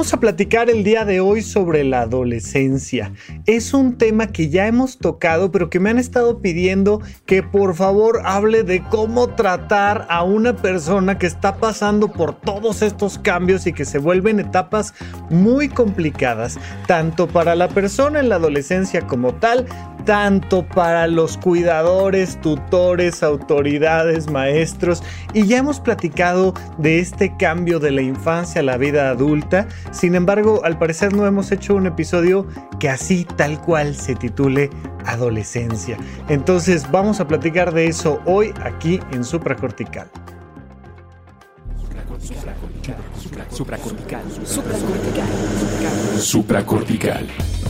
Vamos a platicar el día de hoy sobre la adolescencia. Es un tema que ya hemos tocado, pero que me han estado pidiendo que por favor hable de cómo tratar a una persona que está pasando por todos estos cambios y que se vuelven etapas muy complicadas, tanto para la persona en la adolescencia como tal, tanto para los cuidadores, tutores, autoridades, maestros, y ya hemos platicado de este cambio de la infancia a la vida adulta. Sin embargo, al parecer no hemos hecho un episodio que así tal cual se titule Adolescencia. Entonces vamos a platicar de eso hoy aquí en Supracortical. Supracortical. Supracortical. Supracortical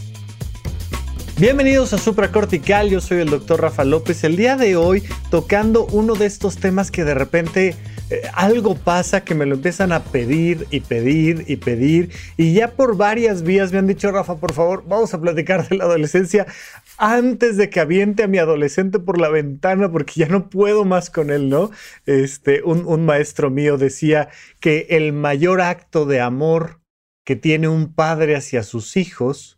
Bienvenidos a Supracortical, yo soy el doctor Rafa López. El día de hoy tocando uno de estos temas que de repente eh, algo pasa que me lo empiezan a pedir y pedir y pedir y ya por varias vías me han dicho Rafa, por favor, vamos a platicar de la adolescencia antes de que aviente a mi adolescente por la ventana porque ya no puedo más con él, ¿no? Este, un, un maestro mío decía que el mayor acto de amor que tiene un padre hacia sus hijos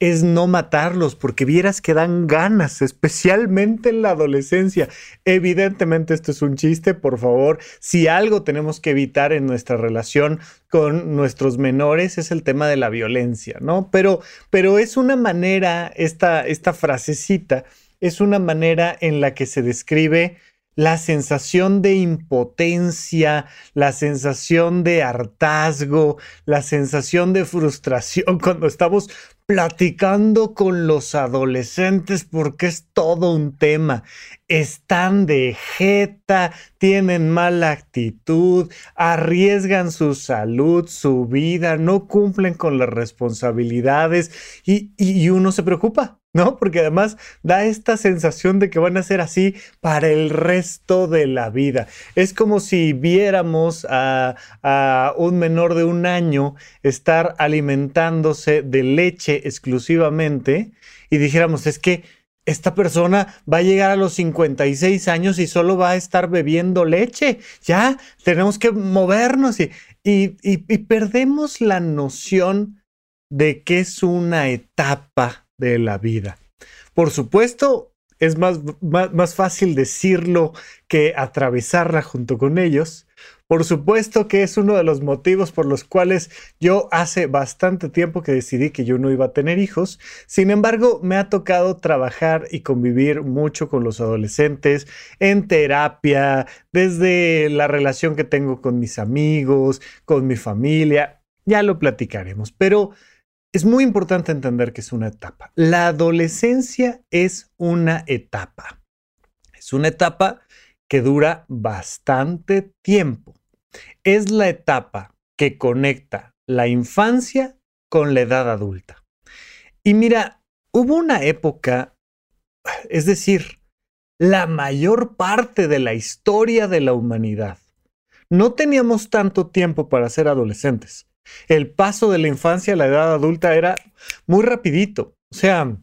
es no matarlos, porque vieras que dan ganas, especialmente en la adolescencia. Evidentemente esto es un chiste, por favor. Si algo tenemos que evitar en nuestra relación con nuestros menores es el tema de la violencia, ¿no? Pero, pero es una manera, esta, esta frasecita, es una manera en la que se describe la sensación de impotencia, la sensación de hartazgo, la sensación de frustración cuando estamos platicando con los adolescentes porque es todo un tema. Están de jeta, tienen mala actitud, arriesgan su salud, su vida, no cumplen con las responsabilidades y, y uno se preocupa. ¿No? Porque además da esta sensación de que van a ser así para el resto de la vida. Es como si viéramos a, un menor de un año estar alimentándose de leche exclusivamente y dijéramos, es que esta persona va a llegar a los 56 años y solo va a estar bebiendo leche. Ya, tenemos que movernos y, y, y perdemos la noción de que es una etapa de la vida. Por supuesto, es más, más, fácil decirlo que atravesarla junto con ellos. Por supuesto que es uno de los motivos por los cuales yo hace bastante tiempo que decidí que yo no iba a tener hijos. Sin embargo, me ha tocado trabajar y convivir mucho con los adolescentes en terapia, desde la relación que tengo con mis amigos, con mi familia. Ya lo platicaremos, pero es muy importante entender que es una etapa. La adolescencia es una etapa. Es una etapa que dura bastante tiempo. Es la etapa que conecta la infancia con la edad adulta. Y mira, hubo una época, es decir, la mayor parte de la historia de la humanidad. No teníamos tanto tiempo para ser adolescentes. El paso de la infancia a la edad adulta era muy rapidito. O sea,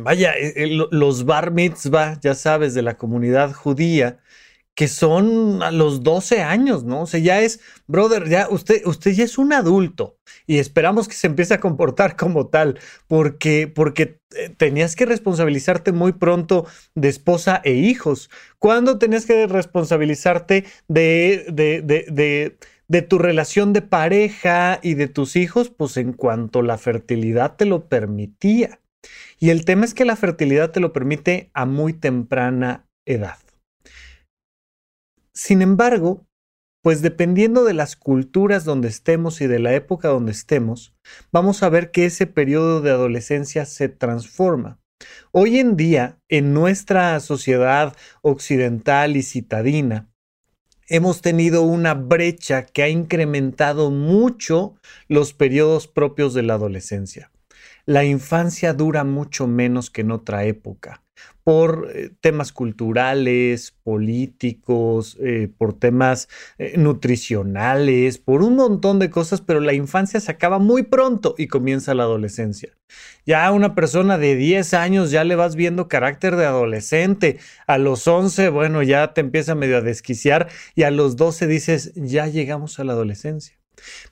vaya, eh, eh, los bar mitzvah, ya sabes, de la comunidad judía, que son a los 12 años, ¿no? O sea, ya es, brother, ya usted, usted ya es un adulto y esperamos que se empiece a comportar como tal, porque, porque eh, tenías que responsabilizarte muy pronto de esposa e hijos. ¿Cuándo tenías que responsabilizarte de, de, de de tu relación de pareja y de tus hijos, pues en cuanto la fertilidad te lo permitía. Y el tema es que la fertilidad te lo permite a muy temprana edad. Sin embargo, pues dependiendo de las culturas donde estemos y de la época donde estemos, vamos a ver que ese periodo de adolescencia se transforma. Hoy en día, en nuestra sociedad occidental y citadina, hemos tenido una brecha que ha incrementado mucho los periodos propios de la adolescencia. La infancia dura mucho menos que en otra época. Por eh, temas culturales, políticos, eh, por temas eh, nutricionales, por un montón de cosas, pero la infancia se acaba muy pronto y comienza la adolescencia. Ya a una persona de 10 años ya le vas viendo carácter de adolescente, a los 11, bueno, ya te empieza medio a desquiciar y a los 12 dices, ya llegamos a la adolescencia.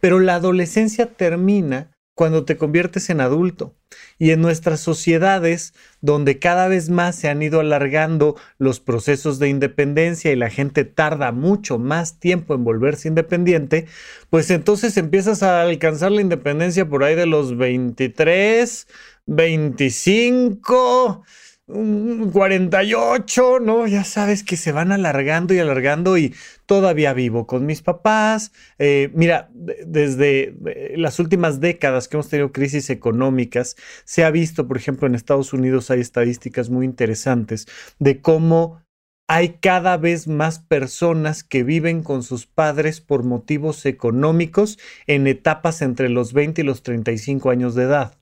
Pero la adolescencia termina cuando te conviertes en adulto. Y en nuestras sociedades, donde cada vez más se han ido alargando los procesos de independencia y la gente tarda mucho más tiempo en volverse independiente, pues entonces empiezas a alcanzar la independencia por ahí de los 23, 25 48, ¿no? Ya sabes que se van alargando y alargando y todavía vivo con mis papás. Eh, mira, desde eh, las últimas décadas que hemos tenido crisis económicas, se ha visto, por ejemplo, en Estados Unidos hay estadísticas muy interesantes de cómo hay cada vez más personas que viven con sus padres por motivos económicos en etapas entre los 20 y los 35 años de edad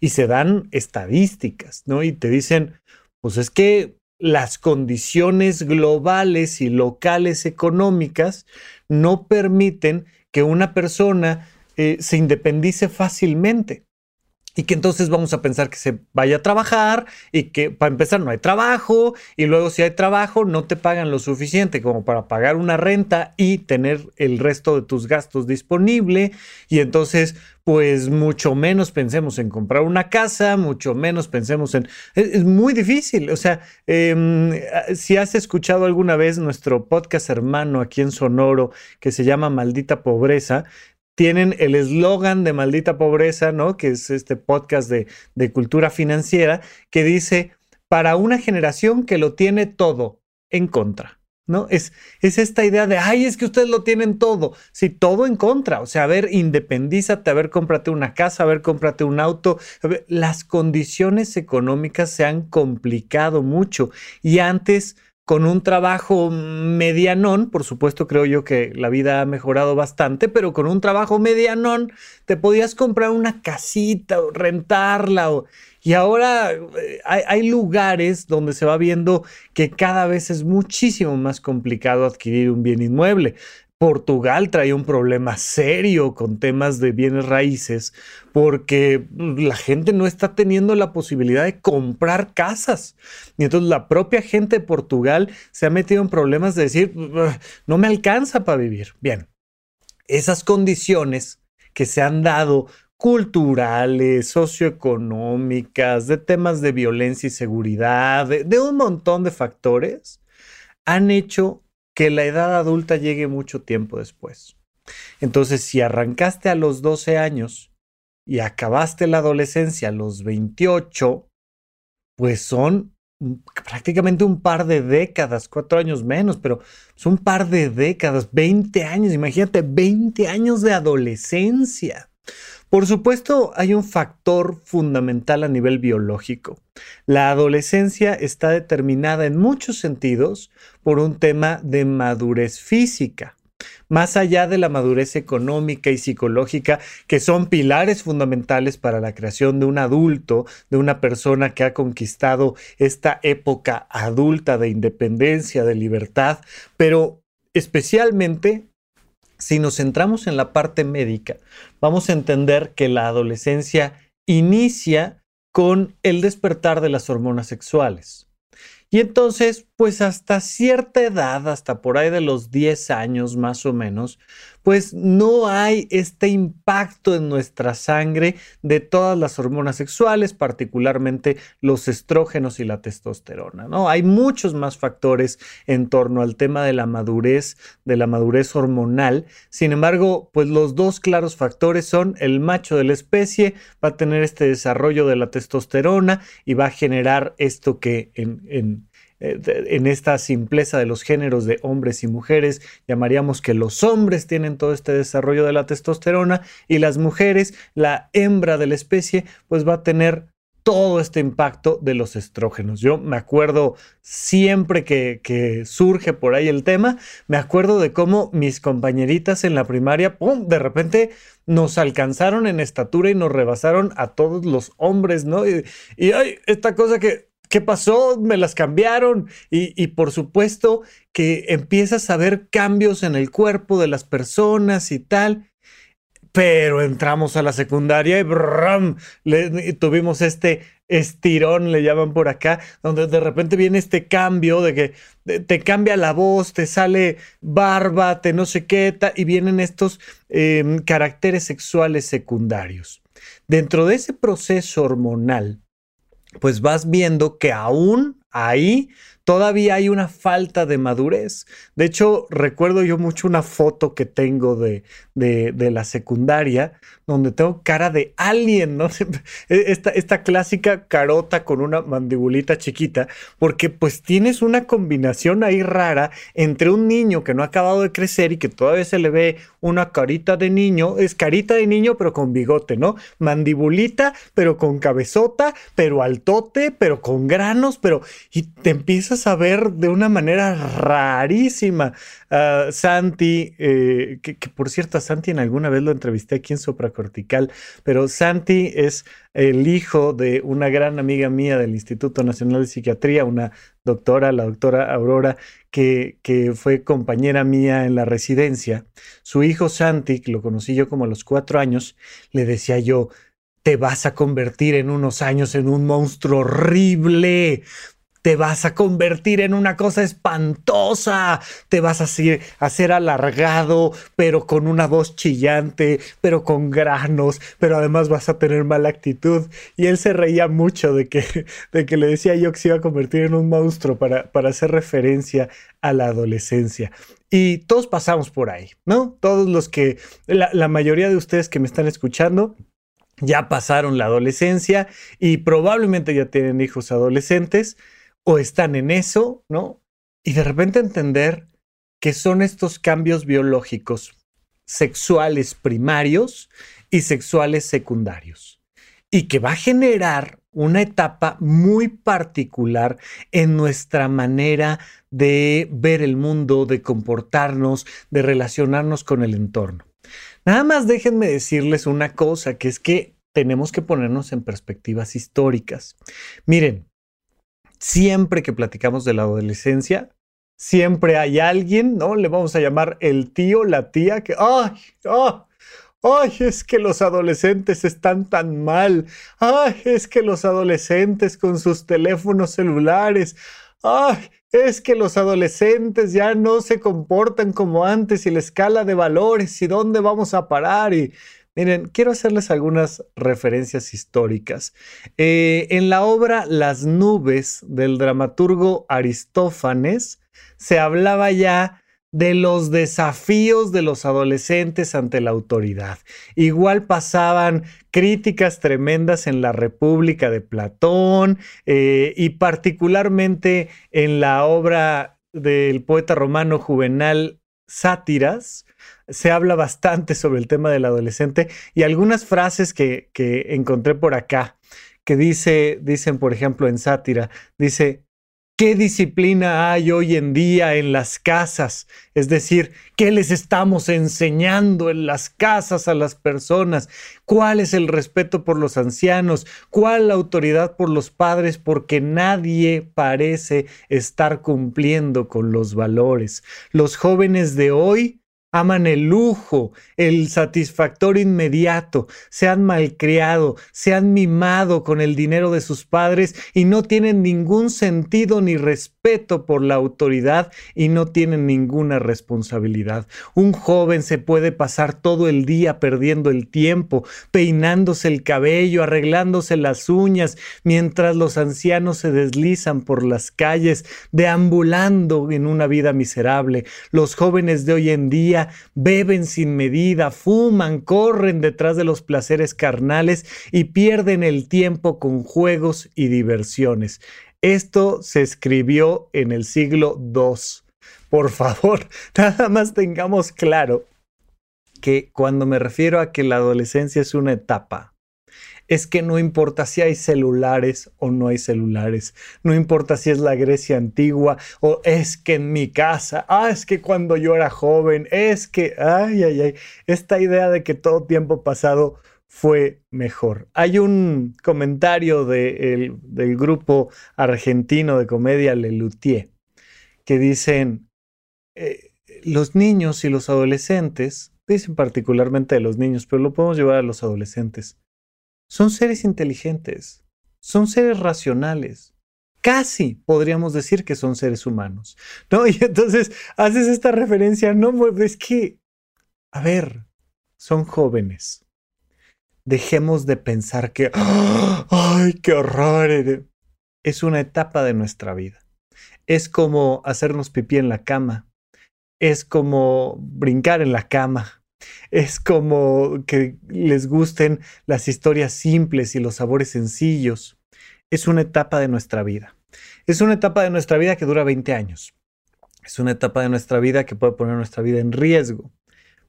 y se dan estadísticas, ¿no? Y te dicen, pues es que las condiciones globales y locales económicas no permiten que una persona eh, se independice fácilmente y que entonces vamos a pensar que se vaya a trabajar y que para empezar no hay trabajo y luego si hay trabajo no te pagan lo suficiente como para pagar una renta y tener el resto de tus gastos disponible. Y entonces pues mucho menos pensemos en comprar una casa, mucho menos pensemos en... Es, muy difícil, o sea, em, si has escuchado alguna vez nuestro podcast hermano aquí en Sonoro que se llama Maldita Pobreza, tienen el eslogan de Maldita Pobreza, ¿no? Que es este podcast de, cultura financiera, que dice, para una generación que lo tiene todo en contra. ¿no? Es, es esta idea de, ay, es que ustedes lo tienen todo. Sí, todo en contra. O sea, a ver, independízate, a ver, cómprate una casa, a ver, cómprate un auto. las condiciones económicas se han complicado mucho y antes con un trabajo medianón, por supuesto creo yo que la vida ha mejorado bastante, pero con un trabajo medianón te podías comprar una casita o rentarla. y ahora eh, hay, hay, lugares donde se va viendo que cada vez es muchísimo más complicado adquirir un bien inmueble. Portugal traía un problema serio con temas de bienes raíces porque la gente no está teniendo la posibilidad de comprar casas. Y entonces la propia gente de Portugal se ha metido en problemas de decir, no me alcanza para vivir. Bien, esas condiciones que se han dado culturales, socioeconómicas, de temas de violencia y seguridad, de un montón de factores, han hecho que la edad adulta llegue mucho tiempo después. Entonces, si arrancaste a los 12 años y acabaste la adolescencia a los 28, pues son prácticamente un par de décadas, cuatro años menos, pero son un par de décadas, 20 años, imagínate, 20 años de adolescencia. Por supuesto, hay un factor fundamental a nivel biológico. La adolescencia está determinada en muchos sentidos por un tema de madurez física. Más allá de la madurez económica y psicológica, que son pilares fundamentales para la creación de un adulto, de una persona que ha conquistado esta época adulta de independencia, de libertad, pero especialmente si nos centramos en la parte médica, vamos a entender que la adolescencia inicia con el despertar de las hormonas sexuales. Y entonces, pues hasta cierta edad, hasta por ahí de los 10 años más o menos, pues no hay este impacto en nuestra sangre de todas las hormonas sexuales, particularmente los estrógenos y la testosterona, ¿no? Hay muchos más factores en torno al tema de la madurez, de la madurez hormonal. Sin embargo, pues los dos claros factores son el macho de la especie va a tener este desarrollo de la testosterona y va a generar esto que en, en eh, en esta simpleza de los géneros de hombres y mujeres, llamaríamos que los hombres tienen todo este desarrollo de la testosterona y las mujeres, la hembra de la especie, pues va a tener todo este impacto de los estrógenos. Yo me acuerdo siempre que, surge por ahí el tema, me acuerdo de cómo mis compañeritas en la primaria, ¡pum!, de repente nos alcanzaron en estatura y nos rebasaron a todos los hombres, ¿no? Y, y hay esta cosa que ¿qué pasó? Me las cambiaron. Y, por supuesto que empiezas a ver cambios en el cuerpo de las personas y tal. Pero entramos a la secundaria y brum, le, tuvimos este estirón, le llaman por acá, donde de repente viene este cambio de que te cambia la voz, te sale barba, te no sé qué, y vienen estos em, caracteres sexuales secundarios. Dentro de ese proceso hormonal, pues vas viendo que aún ahí todavía hay una falta de madurez. De hecho, recuerdo yo mucho una foto que tengo de, de, la secundaria, donde tengo cara de alien, ¿no? E, esta, esta clásica carota con una mandibulita chiquita, porque pues tienes una combinación ahí rara entre un niño que no ha acabado de crecer y que todavía se le ve una carita de niño, es carita de niño pero con bigote, ¿no? Mandibulita, pero con cabezota, pero altote, pero con granos, pero... Y te empiezas a ver de una manera rarísima. Santi, eh, que, por cierto, Santi en alguna vez lo entrevisté aquí en Supracortical, pero Santi es el hijo de una gran amiga mía del Instituto Nacional de Psiquiatría, una doctora, la doctora Aurora, que, que fue compañera mía en la residencia. Su hijo Santi, que lo conocí yo como a los cuatro años, le decía yo, te vas a convertir en unos años en un monstruo horrible, te vas a convertir en una cosa espantosa, te vas a hacer, alargado, pero con una voz chillante, pero con granos, pero además vas a tener mala actitud. Y él se reía mucho de que, de que le decía yo que se iba a convertir en un monstruo para, para hacer referencia a la adolescencia. Y todos pasamos por ahí, ¿no? Todos los que, la mayoría de ustedes que me están escuchando, ya pasaron la adolescencia y probablemente ya tienen hijos adolescentes o están en eso, ¿no? Y de repente entender que son estos cambios biológicos sexuales primarios y sexuales secundarios. Y que va a generar una etapa muy particular en nuestra manera de ver el mundo, de comportarnos, de relacionarnos con el entorno. Nada más déjenme decirles una cosa, que es que tenemos que ponernos en perspectivas históricas. Miren, siempre que platicamos de la adolescencia, siempre hay alguien, ¿no? Le vamos a llamar el tío, la tía, que, ¡ay! ¡ay! ¡Ay, es que los adolescentes están tan mal! ¡Ay, es que los adolescentes con sus teléfonos celulares! ¡Ay, es que los adolescentes ya no se comportan como antes y la escala de valores y dónde vamos a parar! Y Miren, quiero hacerles algunas referencias históricas. Eh, en la obra Las nubes del dramaturgo Aristófanes se hablaba ya de los desafíos de los adolescentes ante la autoridad. Igual pasaban críticas tremendas en la República de Platón eh, y particularmente en la obra del poeta romano Juvenal Sátiras, se habla bastante sobre el tema del adolescente y algunas frases que, encontré por acá, que dice, dicen, por ejemplo, en sátira, dice, ¿Qué disciplina hay hoy en día en las casas? Es decir, ¿qué les estamos enseñando en las casas a las personas? ¿Cuál es el respeto por los ancianos? ¿Cuál la autoridad por los padres? Porque nadie parece estar cumpliendo con los valores. Los jóvenes de hoy aman el lujo, el satisfactorio inmediato, se han malcriado, se han mimado con el dinero de sus padres y no tienen ningún sentido ni respeto por la autoridad y no tienen ninguna responsabilidad. Un joven se puede pasar todo el día perdiendo el tiempo, peinándose el cabello, arreglándose las uñas, mientras los ancianos se deslizan por las calles, deambulando en una vida miserable. Los jóvenes de hoy en día beben sin medida, fuman, corren detrás de los placeres carnales y pierden el tiempo con juegos y diversiones. Esto se escribió en el siglo II. Por favor, nada más tengamos claro que cuando me refiero a que la adolescencia es una etapa, es que no importa si hay celulares o no hay celulares, no importa si es la Grecia antigua o es que en mi casa, ah, es que cuando yo era joven, es que, ay, ay, ay, esta idea de que todo tiempo pasado fue mejor. Hay un comentario del grupo argentino de comedia Lelutier que dicen, eh, los niños y los adolescentes, dicen particularmente de los niños, pero lo podemos llevar a los adolescentes, son seres inteligentes, son seres racionales. Casi podríamos decir que son seres humanos. ¿No? Y entonces haces esta referencia, no, es que, a ver, son jóvenes. Dejemos de pensar que, ¡ay, qué horror! Es una etapa de nuestra vida. Es como hacernos pipí en la cama. Es como brincar en la cama. Es como que les gusten las historias simples y los sabores sencillos. Es una etapa de nuestra vida. Es una etapa de nuestra vida que dura 20 años. Es una etapa de nuestra vida que puede poner nuestra vida en riesgo,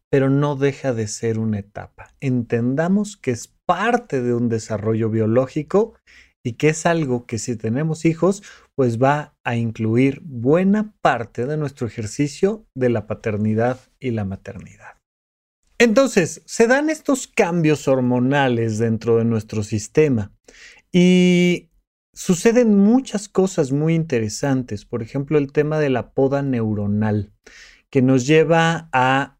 pero no deja de ser una etapa. Entendamos que es parte de un desarrollo biológico y que es algo que si tenemos hijos, pues va a incluir buena parte de nuestro ejercicio de la paternidad y la maternidad. Entonces, se dan estos cambios hormonales dentro de nuestro sistema y suceden muchas cosas muy interesantes. Por ejemplo, el tema de la poda neuronal, que nos lleva a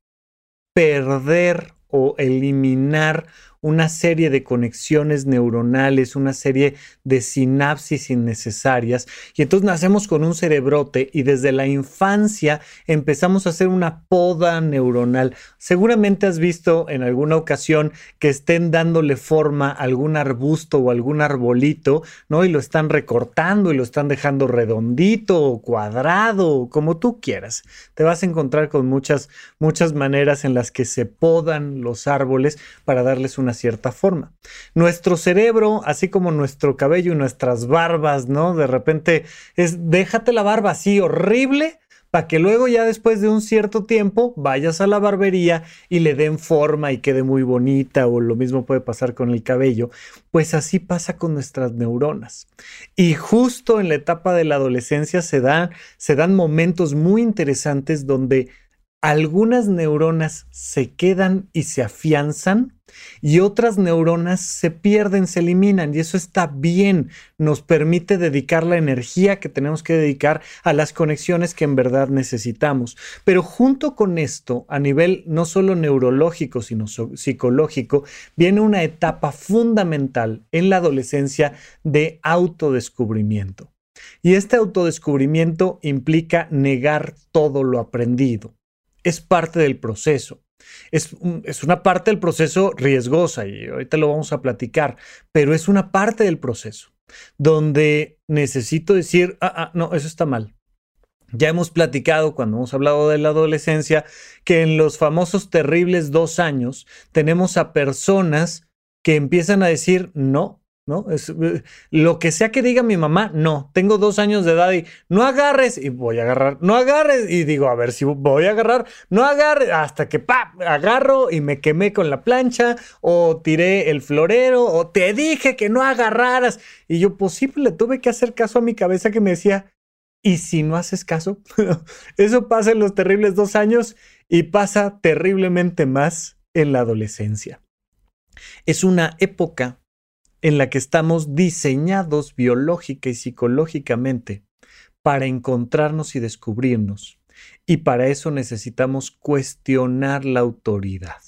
perder o eliminar una serie de conexiones neuronales, una serie de sinapsis innecesarias. Y entonces nacemos con un cerebrote y desde la infancia empezamos a hacer una poda neuronal. Seguramente has visto en alguna ocasión que estén dándole forma a algún arbusto o algún arbolito, ¿no? Y lo están recortando y lo están dejando redondito o cuadrado, como tú quieras. Te vas a encontrar con muchas, muchas maneras en las que se podan los árboles para darles una cierta forma. Nuestro cerebro, así como nuestro cabello y nuestras barbas, ¿no? De repente es déjate la barba así horrible para que luego ya después de un cierto tiempo vayas a la barbería y le den forma y quede muy bonita o lo mismo puede pasar con el cabello, pues así pasa con nuestras neuronas. Y justo en la etapa de la adolescencia se se dan momentos muy interesantes donde algunas neuronas se quedan y se afianzan y otras neuronas se pierden, se eliminan y eso está bien, nos permite dedicar la energía que tenemos que dedicar a las conexiones que en verdad necesitamos. Pero junto con esto, a nivel no solo neurológico, sino psicológico, viene una etapa fundamental en la adolescencia de autodescubrimiento. Y este autodescubrimiento implica negar todo lo aprendido. Es parte del proceso. Es, es, una parte del proceso riesgosa y ahorita lo vamos a platicar, pero es una parte del proceso donde necesito decir, ah, ah, no, eso está mal. Ya hemos platicado cuando hemos hablado de la adolescencia que en los famosos terribles dos años tenemos a personas que empiezan a decir, no, ¿no? Es, eh, lo que sea que diga mi mamá, no, tengo dos años de edad y no agarres y voy a agarrar, no agarres y digo, a ver si voy a agarrar, no agarres hasta que pa, agarro y me quemé con la plancha o tiré el florero o te dije que no agarraras y yo posible pues le tuve que hacer caso a mi cabeza que me decía, ¿y si no haces caso? Eso pasa en los terribles dos años y pasa terriblemente más en la adolescencia. Es una época en la que estamos diseñados biológica y psicológicamente para encontrarnos y descubrirnos. Y para eso necesitamos cuestionar la autoridad.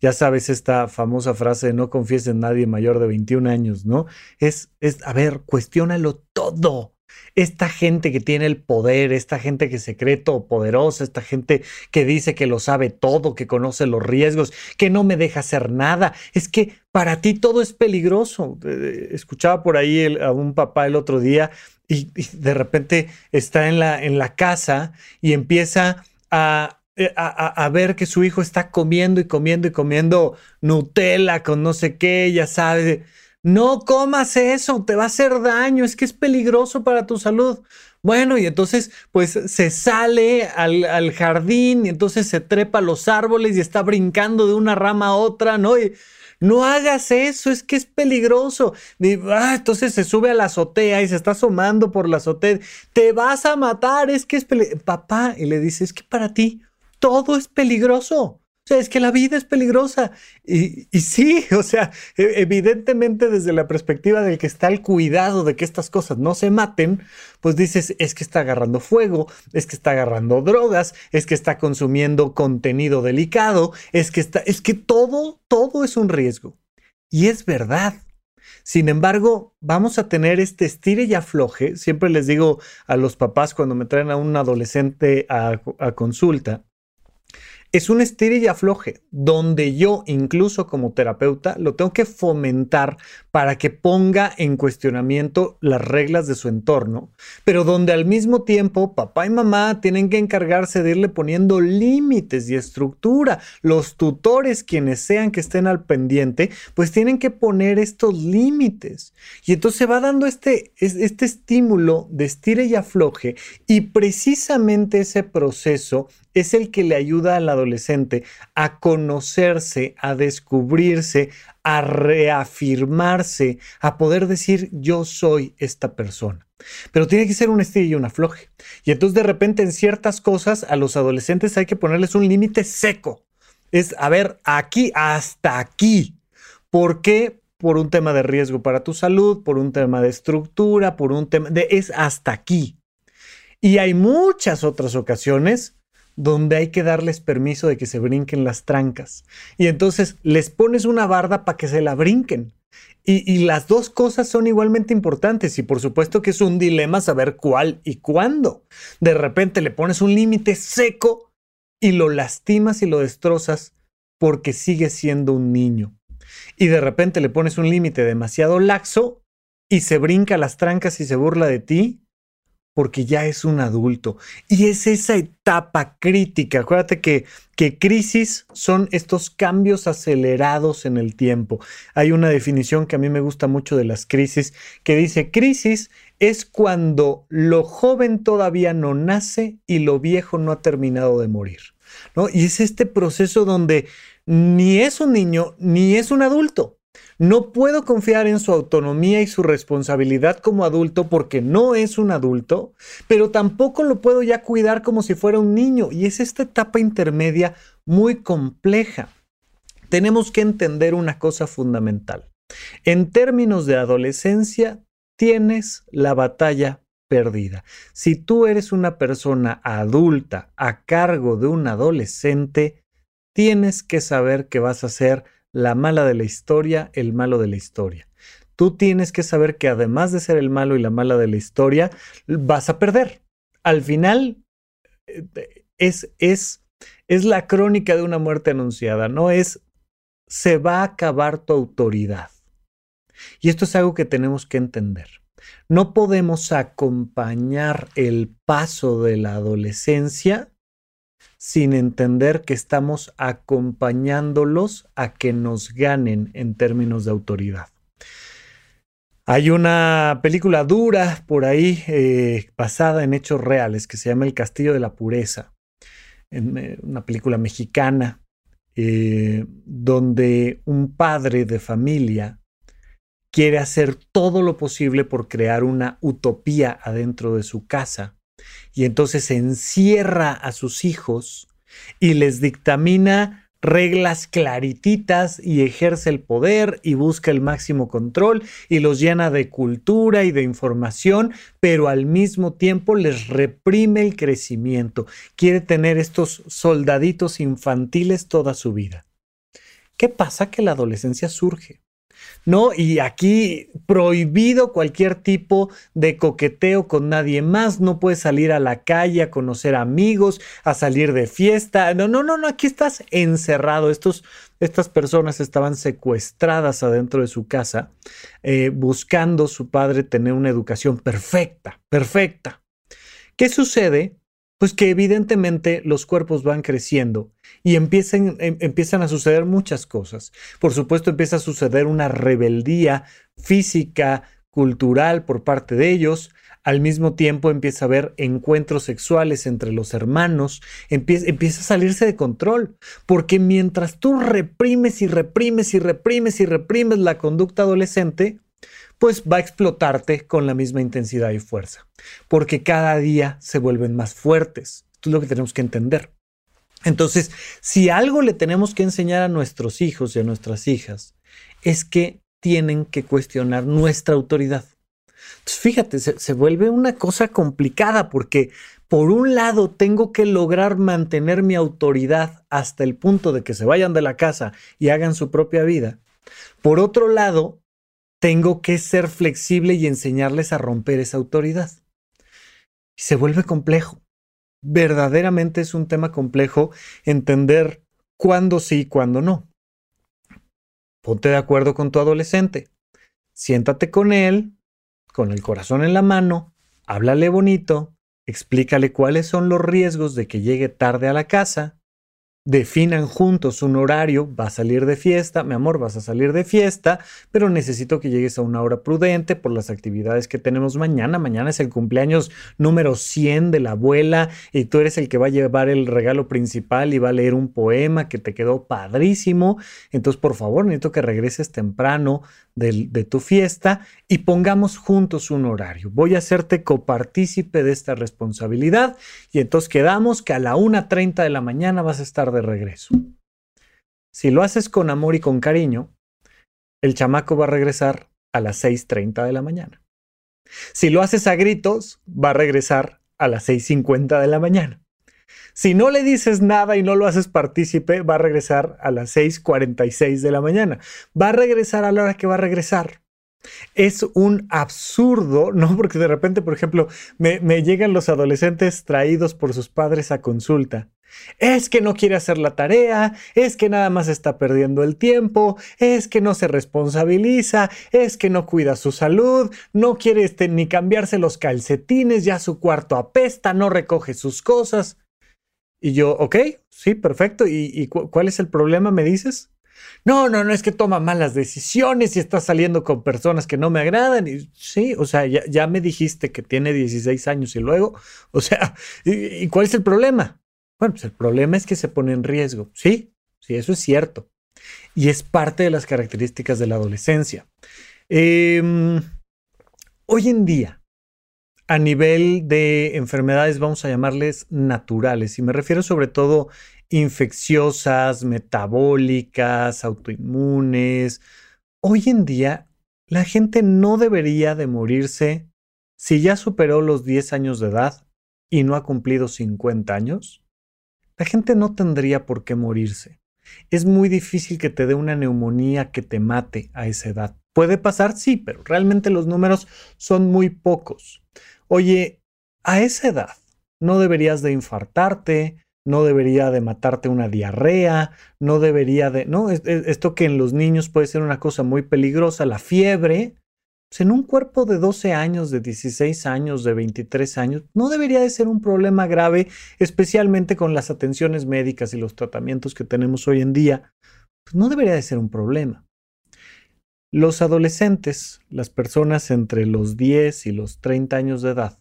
Ya sabes esta famosa frase de no confíes en nadie mayor de 21 años, ¿no? Es, es, a ver, cuestiónalo todo. Esta gente que tiene el poder, esta gente que se cree poderosa, esta gente que dice que lo sabe todo, que conoce los riesgos, que no me deja hacer nada, es que para ti todo es peligroso. Eh, escuchaba por ahí a un papá el otro día y, de repente está en la, en la casa y empieza eh, a, a, ver que su hijo está comiendo y comiendo y comiendo Nutella con no sé qué, ya sabes no comas eso, te va a hacer daño, es que es peligroso para tu salud. Bueno, y entonces pues se sale al, jardín y entonces se trepa a los árboles y está brincando de una rama a otra, ¿no? Y no hagas eso, es que es peligroso. ah, entonces se sube a la azotea y se está asomando por la azotea. Te vas a matar, es que es peligroso. Papá, y le dice, es que para ti todo es peligroso. Es que la vida es peligrosa. Y, sí, o sea, e, evidentemente desde la perspectiva del que está al cuidado de que estas cosas no se maten, pues dices, es que está agarrando fuego, es que está agarrando drogas, es que está consumiendo contenido delicado, es que está, es que todo, todo es un riesgo. Y es verdad. Sin embargo, vamos a tener este estire y afloje. Siempre les digo a los papás cuando me traen a un adolescente a consulta, es un estire y afloje, donde yo, incluso como terapeuta, lo tengo que fomentar para que ponga en cuestionamiento las reglas de su entorno, pero donde al mismo tiempo papá y mamá tienen que encargarse de irle poniendo límites y estructura. Los tutores, quienes sean que estén al pendiente, pues tienen que poner estos límites. Y entonces se va dando este, este estímulo de estire y afloje y precisamente ese proceso es el que le ayuda al adolescente a conocerse, a descubrirse, a reafirmarse, a poder decir yo soy esta persona. Pero tiene que ser un estilo y un afloje. Y entonces de repente en ciertas cosas a los adolescentes hay que ponerles un límite seco. Es, a ver, aquí hasta aquí. ¿Por qué? Por un tema de riesgo para tu salud, por un tema de estructura, por un tema de... es hasta aquí. Y hay muchas otras ocasiones donde hay que darles permiso de que se brinquen las trancas. Y entonces les pones una barda para que se la brinquen. Y, las dos cosas son igualmente importantes y por supuesto que es un dilema saber cuál y cuándo. De repente le pones un límite seco y lo lastimas y lo destrozas porque sigue siendo un niño. Y de repente le pones un límite demasiado laxo y se brinca las trancas y se burla de ti porque ya es un adulto. Y es esa etapa crítica. Acuérdate que, que crisis son estos cambios acelerados en el tiempo. Hay una definición que a mí me gusta mucho de las crisis que dice, crisis es cuando lo joven todavía no nace y lo viejo no ha terminado de morir. ¿no? Y es este proceso donde ni es un niño ni es un adulto. No puedo confiar en su autonomía y su responsabilidad como adulto porque no es un adulto, pero tampoco lo puedo ya cuidar como si fuera un niño. Y es esta etapa intermedia muy compleja. Tenemos que entender una cosa fundamental. En términos de adolescencia, tienes la batalla perdida. Si tú eres una persona adulta a cargo de un adolescente, tienes que saber que vas a ser la mala de la historia, el malo de la historia. Tú tienes que saber que además de ser el malo y la mala de la historia, vas a perder. Al final eh, es, es, es la crónica de una muerte anunciada, no es se va a acabar tu autoridad. Y esto es algo que tenemos que entender. No podemos acompañar el paso de la adolescencia sin entender que estamos acompañándolos a que nos ganen en términos de autoridad. Hay una película dura por ahí, eh, basada en hechos reales, que se llama El Castillo de la Pureza, eh, una película mexicana, eh, donde un padre de familia quiere hacer todo lo posible por crear una utopía adentro de su casa y entonces encierra a sus hijos y les dictamina reglas clarititas y ejerce el poder y busca el máximo control y los llena de cultura y de información, pero al mismo tiempo les reprime el crecimiento. Quiere tener estos soldaditos infantiles toda su vida. ¿Qué pasa? Que la adolescencia surge. ¿No? Y aquí prohibido cualquier tipo de coqueteo con nadie más, no puedes salir a la calle a conocer amigos, a salir de fiesta, no, no, no, no, aquí estás encerrado, Estos, estas personas estaban secuestradas adentro de su casa, eh, buscando su padre tener una educación perfecta, perfecta. ¿Qué sucede? Pues que evidentemente los cuerpos van creciendo y empiezan, em, empiezan a suceder muchas cosas. Por supuesto, empieza a suceder una rebeldía física, cultural por parte de ellos. Al mismo tiempo empieza a haber encuentros sexuales entre los hermanos, empieza, empieza a salirse de control, porque mientras tú reprimes y reprimes y reprimes y reprimes la conducta adolescente, pues va a explotarte con la misma intensidad y fuerza, porque cada día se vuelven más fuertes. Esto es lo que tenemos que entender. Entonces, si algo le tenemos que enseñar a nuestros hijos y a nuestras hijas, es que tienen que cuestionar nuestra autoridad. Entonces, fíjate, se, se, vuelve una cosa complicada porque por un lado tengo que lograr mantener mi autoridad hasta el punto de que se vayan de la casa y hagan su propia vida. Por otro lado, tengo que ser flexible y enseñarles a romper esa autoridad. Se vuelve complejo verdaderamente es un tema complejo entender cuándo sí y cuándo no. Ponte de acuerdo con tu adolescente. Siéntate con él, con el corazón en la mano, háblale bonito, explícale cuáles son los riesgos de que llegue tarde a la casa, definan juntos un horario, va a salir de fiesta, mi amor, vas a salir de fiesta, pero necesito que llegues a una hora prudente por las actividades que tenemos mañana. Mañana es el cumpleaños número 100 de la abuela y tú eres el que va a llevar el regalo principal y va a leer un poema que te quedó padrísimo. Entonces, por favor, necesito que regreses temprano de, tu fiesta y pongamos juntos un horario. Voy a hacerte copartícipe de esta responsabilidad y entonces quedamos que a la 1.30 de la mañana vas a estar de regreso. Si lo haces con amor y con cariño, el chamaco va a regresar a las 6.30 de la mañana. Si lo haces a gritos, va a regresar a las 6.50 de la mañana. Si no le dices nada y no lo haces partícipe, va a regresar a las 6:46 de la mañana. Va a regresar a la hora que va a regresar. Es un absurdo, ¿no? Porque de repente, por ejemplo, me, llegan los adolescentes traídos por sus padres a consulta. Es que no quiere hacer la tarea, es que nada más está perdiendo el tiempo, es que no se responsabiliza, es que no cuida su salud, no quiere este, ni cambiarse los calcetines, ya su cuarto apesta, no recoge sus cosas. Y yo, ok, sí, perfecto. ¿Y, cuál es el problema, me dices? No, no, no es que toma malas decisiones y está saliendo con personas que no me agradan. Y, sí, o sea, ya, me dijiste que tiene 16 años y luego, o sea, ¿y, cuál es el problema? Bueno, pues el problema es que se pone en riesgo. Sí, sí, eso es cierto. Y es parte de las características de la adolescencia. Em, hoy en día, a nivel de enfermedades, vamos a llamarles naturales, y me refiero sobre todo infecciosas, metabólicas, autoinmunes. Hoy en día, la gente no debería de morirse si ya superó los 10 años de edad y no ha cumplido 50 años. La gente no tendría por qué morirse. Es muy difícil que te dé una neumonía que te mate a esa edad. Puede pasar, sí, pero realmente los números son muy pocos oye, a esa edad no deberías de infartarte, no debería de matarte una diarrea, no debería de, no, esto que en los niños puede ser una cosa muy peligrosa, la fiebre, pues en un cuerpo de 12 años, de 16 años, de 23 años, no debería de ser un problema grave, especialmente con las atenciones médicas y los tratamientos que tenemos hoy en día, pues no debería de ser un problema. Los adolescentes, las personas entre los 10 y los 30 años de edad,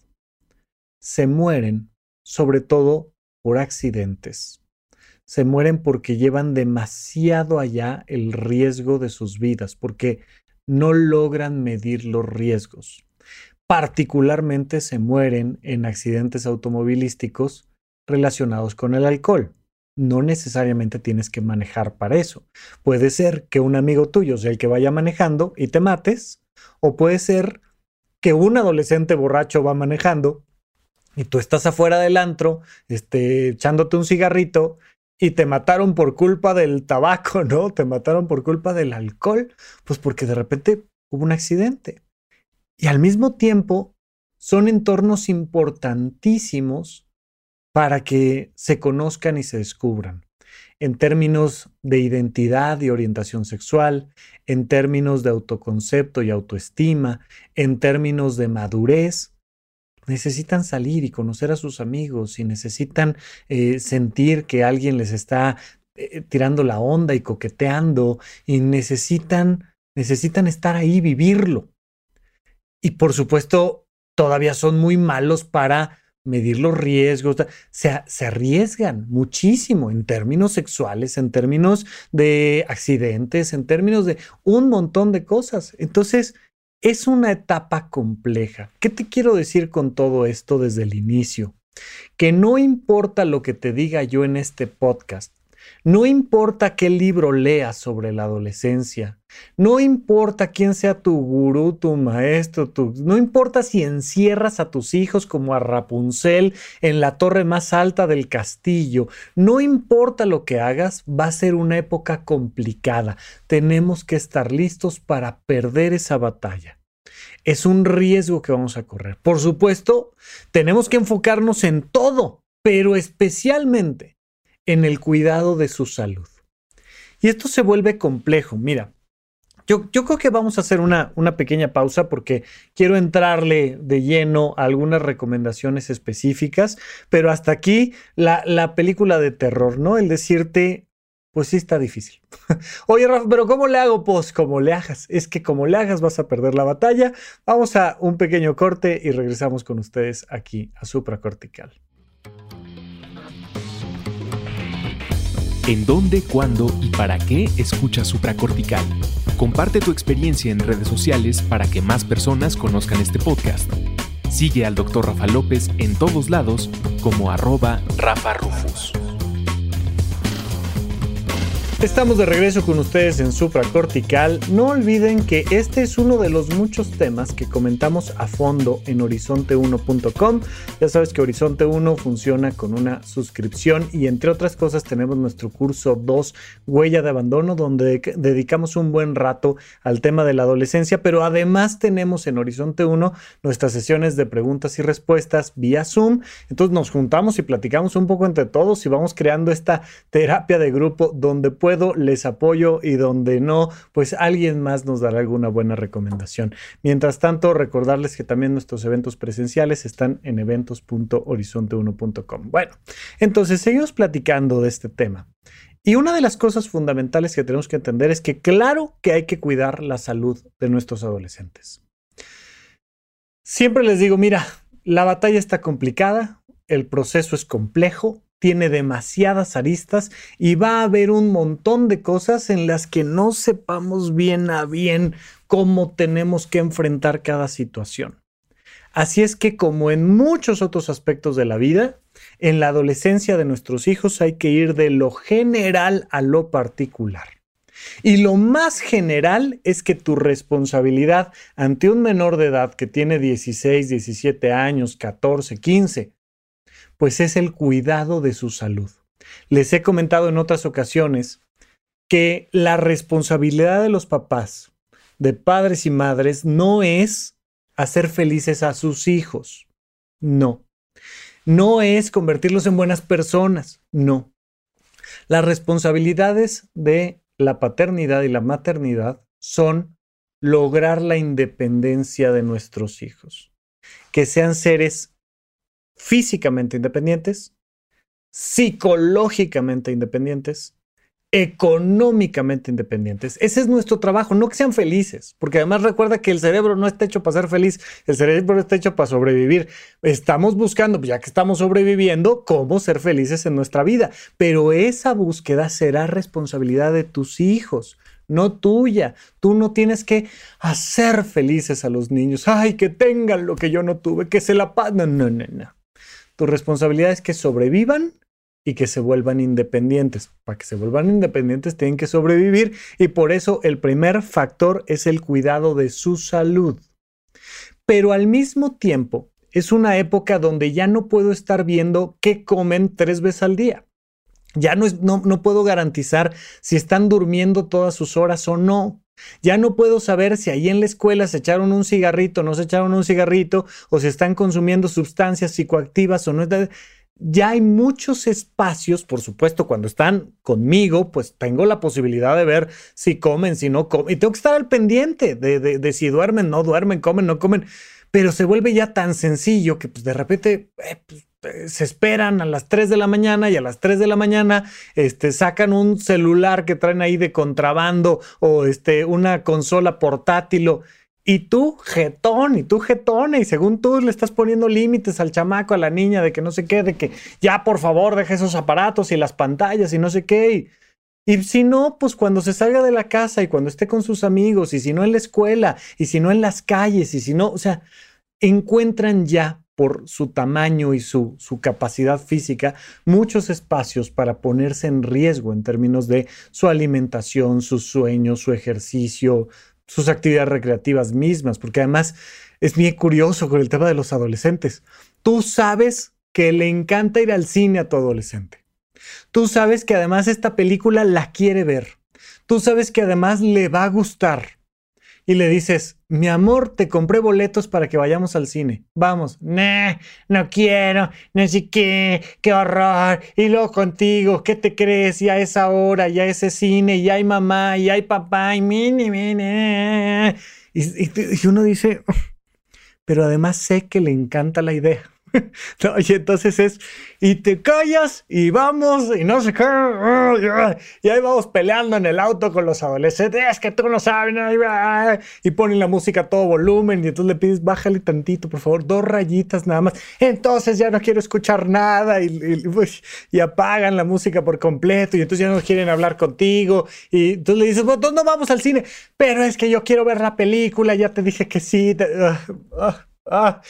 se mueren sobre todo por accidentes. Se mueren porque llevan demasiado allá el riesgo de sus vidas, porque no logran medir los riesgos. Particularmente se mueren en accidentes automovilísticos relacionados con el alcohol no necesariamente tienes que manejar para eso. Puede ser que un amigo tuyo sea el que vaya manejando y te mates, o puede ser que un adolescente borracho va manejando y tú estás afuera del antro, este, echándote un cigarrito y te mataron por culpa del tabaco, ¿no? Te mataron por culpa del alcohol, pues porque de repente hubo un accidente. Y al mismo tiempo son entornos importantísimos para que se conozcan y se descubran en términos de identidad y orientación sexual, en términos de autoconcepto y autoestima, en términos de madurez. Necesitan salir y conocer a sus amigos y necesitan eh, sentir que alguien les está eh, tirando la onda y coqueteando y necesitan, necesitan estar ahí, vivirlo. Y por supuesto, todavía son muy malos para medir los riesgos, se, se, arriesgan muchísimo en términos sexuales, en términos de accidentes, en términos de un montón de cosas. Entonces, es una etapa compleja. ¿Qué te quiero decir con todo esto desde el inicio? que no importa lo que te diga yo en este podcast, no importa qué libro leas sobre la adolescencia, no importa quién sea tu gurú, tu maestro, tu, no importa si encierras a tus hijos como a Rapunzel en la torre más alta del castillo, no importa lo que hagas, va a ser una época complicada. Tenemos que estar listos para perder esa batalla. Es un riesgo que vamos a correr. Por supuesto, tenemos que enfocarnos en todo, pero especialmente en el cuidado de su salud. Y esto se vuelve complejo. Mira, yo, yo, creo que vamos a hacer una, una, pequeña pausa porque quiero entrarle de lleno a algunas recomendaciones específicas, pero hasta aquí la, la película de terror, ¿no? El decirte, pues sí está difícil. Oye, Rafa, pero ¿cómo le hago? Pues como le hagas. Es que como le hagas vas a perder la batalla. Vamos a un pequeño corte y regresamos con ustedes aquí a Supracortical. En dónde, cuándo y para qué escuchas supracortical. Comparte tu experiencia en redes sociales para que más personas conozcan este podcast. Sigue al Dr. Rafa López en todos lados como arroba Rafa Rufus. Estamos de regreso con ustedes en Supracortical. No olviden que este es uno de los muchos temas que comentamos a fondo en horizonte1.com. Ya sabes que Horizonte 1 funciona con una suscripción y entre otras cosas tenemos nuestro curso 2, Huella de Abandono, donde dedicamos un buen rato al tema de la adolescencia, pero además tenemos en Horizonte 1 nuestras sesiones de preguntas y respuestas vía Zoom. Entonces nos juntamos y platicamos un poco entre todos y vamos creando esta terapia de grupo donde puedo, les apoyo y donde no, pues alguien más nos dará alguna buena recomendación. Mientras tanto, recordarles que también nuestros eventos presenciales están en eventos.horizonte1.com. Bueno, entonces seguimos platicando de este tema. Y una de las cosas fundamentales que tenemos que entender es que claro que hay que cuidar la salud de nuestros adolescentes. Siempre les digo, mira, la batalla está complicada, el proceso es complejo, tiene demasiadas aristas y va a haber un montón de cosas en las que no sepamos bien a bien cómo tenemos que enfrentar cada situación. Así es que como en muchos otros aspectos de la vida, en la adolescencia de nuestros hijos hay que ir de lo general a lo particular. Y lo más general es que tu responsabilidad ante un menor de edad que tiene 16, 17 años, 14, 15, pues es el cuidado de su salud. Les he comentado en otras ocasiones que la responsabilidad de los papás, de padres y madres, no es hacer felices a sus hijos. No. No es convertirlos en buenas personas. No. Las responsabilidades de la paternidad y la maternidad son lograr la independencia de nuestros hijos. Que sean seres físicamente independientes, psicológicamente independientes, económicamente independientes. Ese es nuestro trabajo, no que sean felices, porque además recuerda que el cerebro no está hecho para ser feliz, el cerebro está hecho para sobrevivir. Estamos buscando, ya que estamos sobreviviendo, cómo ser felices en nuestra vida, pero esa búsqueda será responsabilidad de tus hijos, no tuya. Tú no tienes que hacer felices a los niños. Ay, que tengan lo que yo no tuve, que se la pasen. No, no, no. Tu responsabilidad es que sobrevivan y que se vuelvan independientes. Para que se vuelvan independientes tienen que sobrevivir y por eso el primer factor es el cuidado de su salud. Pero al mismo tiempo es una época donde ya no puedo estar viendo qué comen tres veces al día. Ya no, no, no puedo garantizar si están durmiendo todas sus horas o no. Ya no puedo saber si ahí en la escuela se echaron un cigarrito, no se echaron un cigarrito, o si están consumiendo sustancias psicoactivas o no. Ya hay muchos espacios, por supuesto, cuando están conmigo, pues tengo la posibilidad de ver si comen, si no comen. Y tengo que estar al pendiente de, si duermen, no duermen, comen, no comen. Pero se vuelve ya tan sencillo que pues de repente eh, pues, se esperan a las 3 de la mañana y a las 3 de la mañana este, sacan un celular que traen ahí de contrabando o este, una consola portátil. y tú, jetón, y tú, jetón, y según tú le estás poniendo límites al chamaco, a la niña, de que no sé qué, de que ya por favor deje esos aparatos y las pantallas y no sé qué. Y, y si no, pues cuando se salga de la casa y cuando esté con sus amigos, y si no en la escuela, y si no en las calles, y si no, o sea, encuentran ya por su tamaño y su, su, capacidad física, muchos espacios para ponerse en riesgo en términos de su alimentación, sus sueños, su ejercicio, sus actividades recreativas mismas, porque además es bien curioso con el tema de los adolescentes. Tú sabes que le encanta ir al cine a tu adolescente. Tú sabes que además esta película la quiere ver. Tú sabes que además le va a gustar y le dices, mi amor, te compré boletos para que vayamos al cine. Vamos. Nah, no quiero, no sé qué, qué horror. Y luego contigo, ¿qué te crees? Ya es ahora, ya ese cine, ya hay mamá, ya hay papá, y mini, mini. Y, y uno dice, pero además sé que le encanta la idea. y entonces es, y te callas y vamos y no sé qué. Y ahí vamos peleando en el auto con los adolescentes. Es que tú no sabes. Y ponen la música a todo volumen y entonces le pides, bájale tantito, por favor, dos rayitas nada más. Entonces ya no quiero escuchar nada y, y, apagan la música por completo y entonces ya no quieren hablar contigo. Y entonces le dices, bueno, no vamos al cine, pero es que yo quiero ver la película, ya te dije que sí. Ah, ah, ah.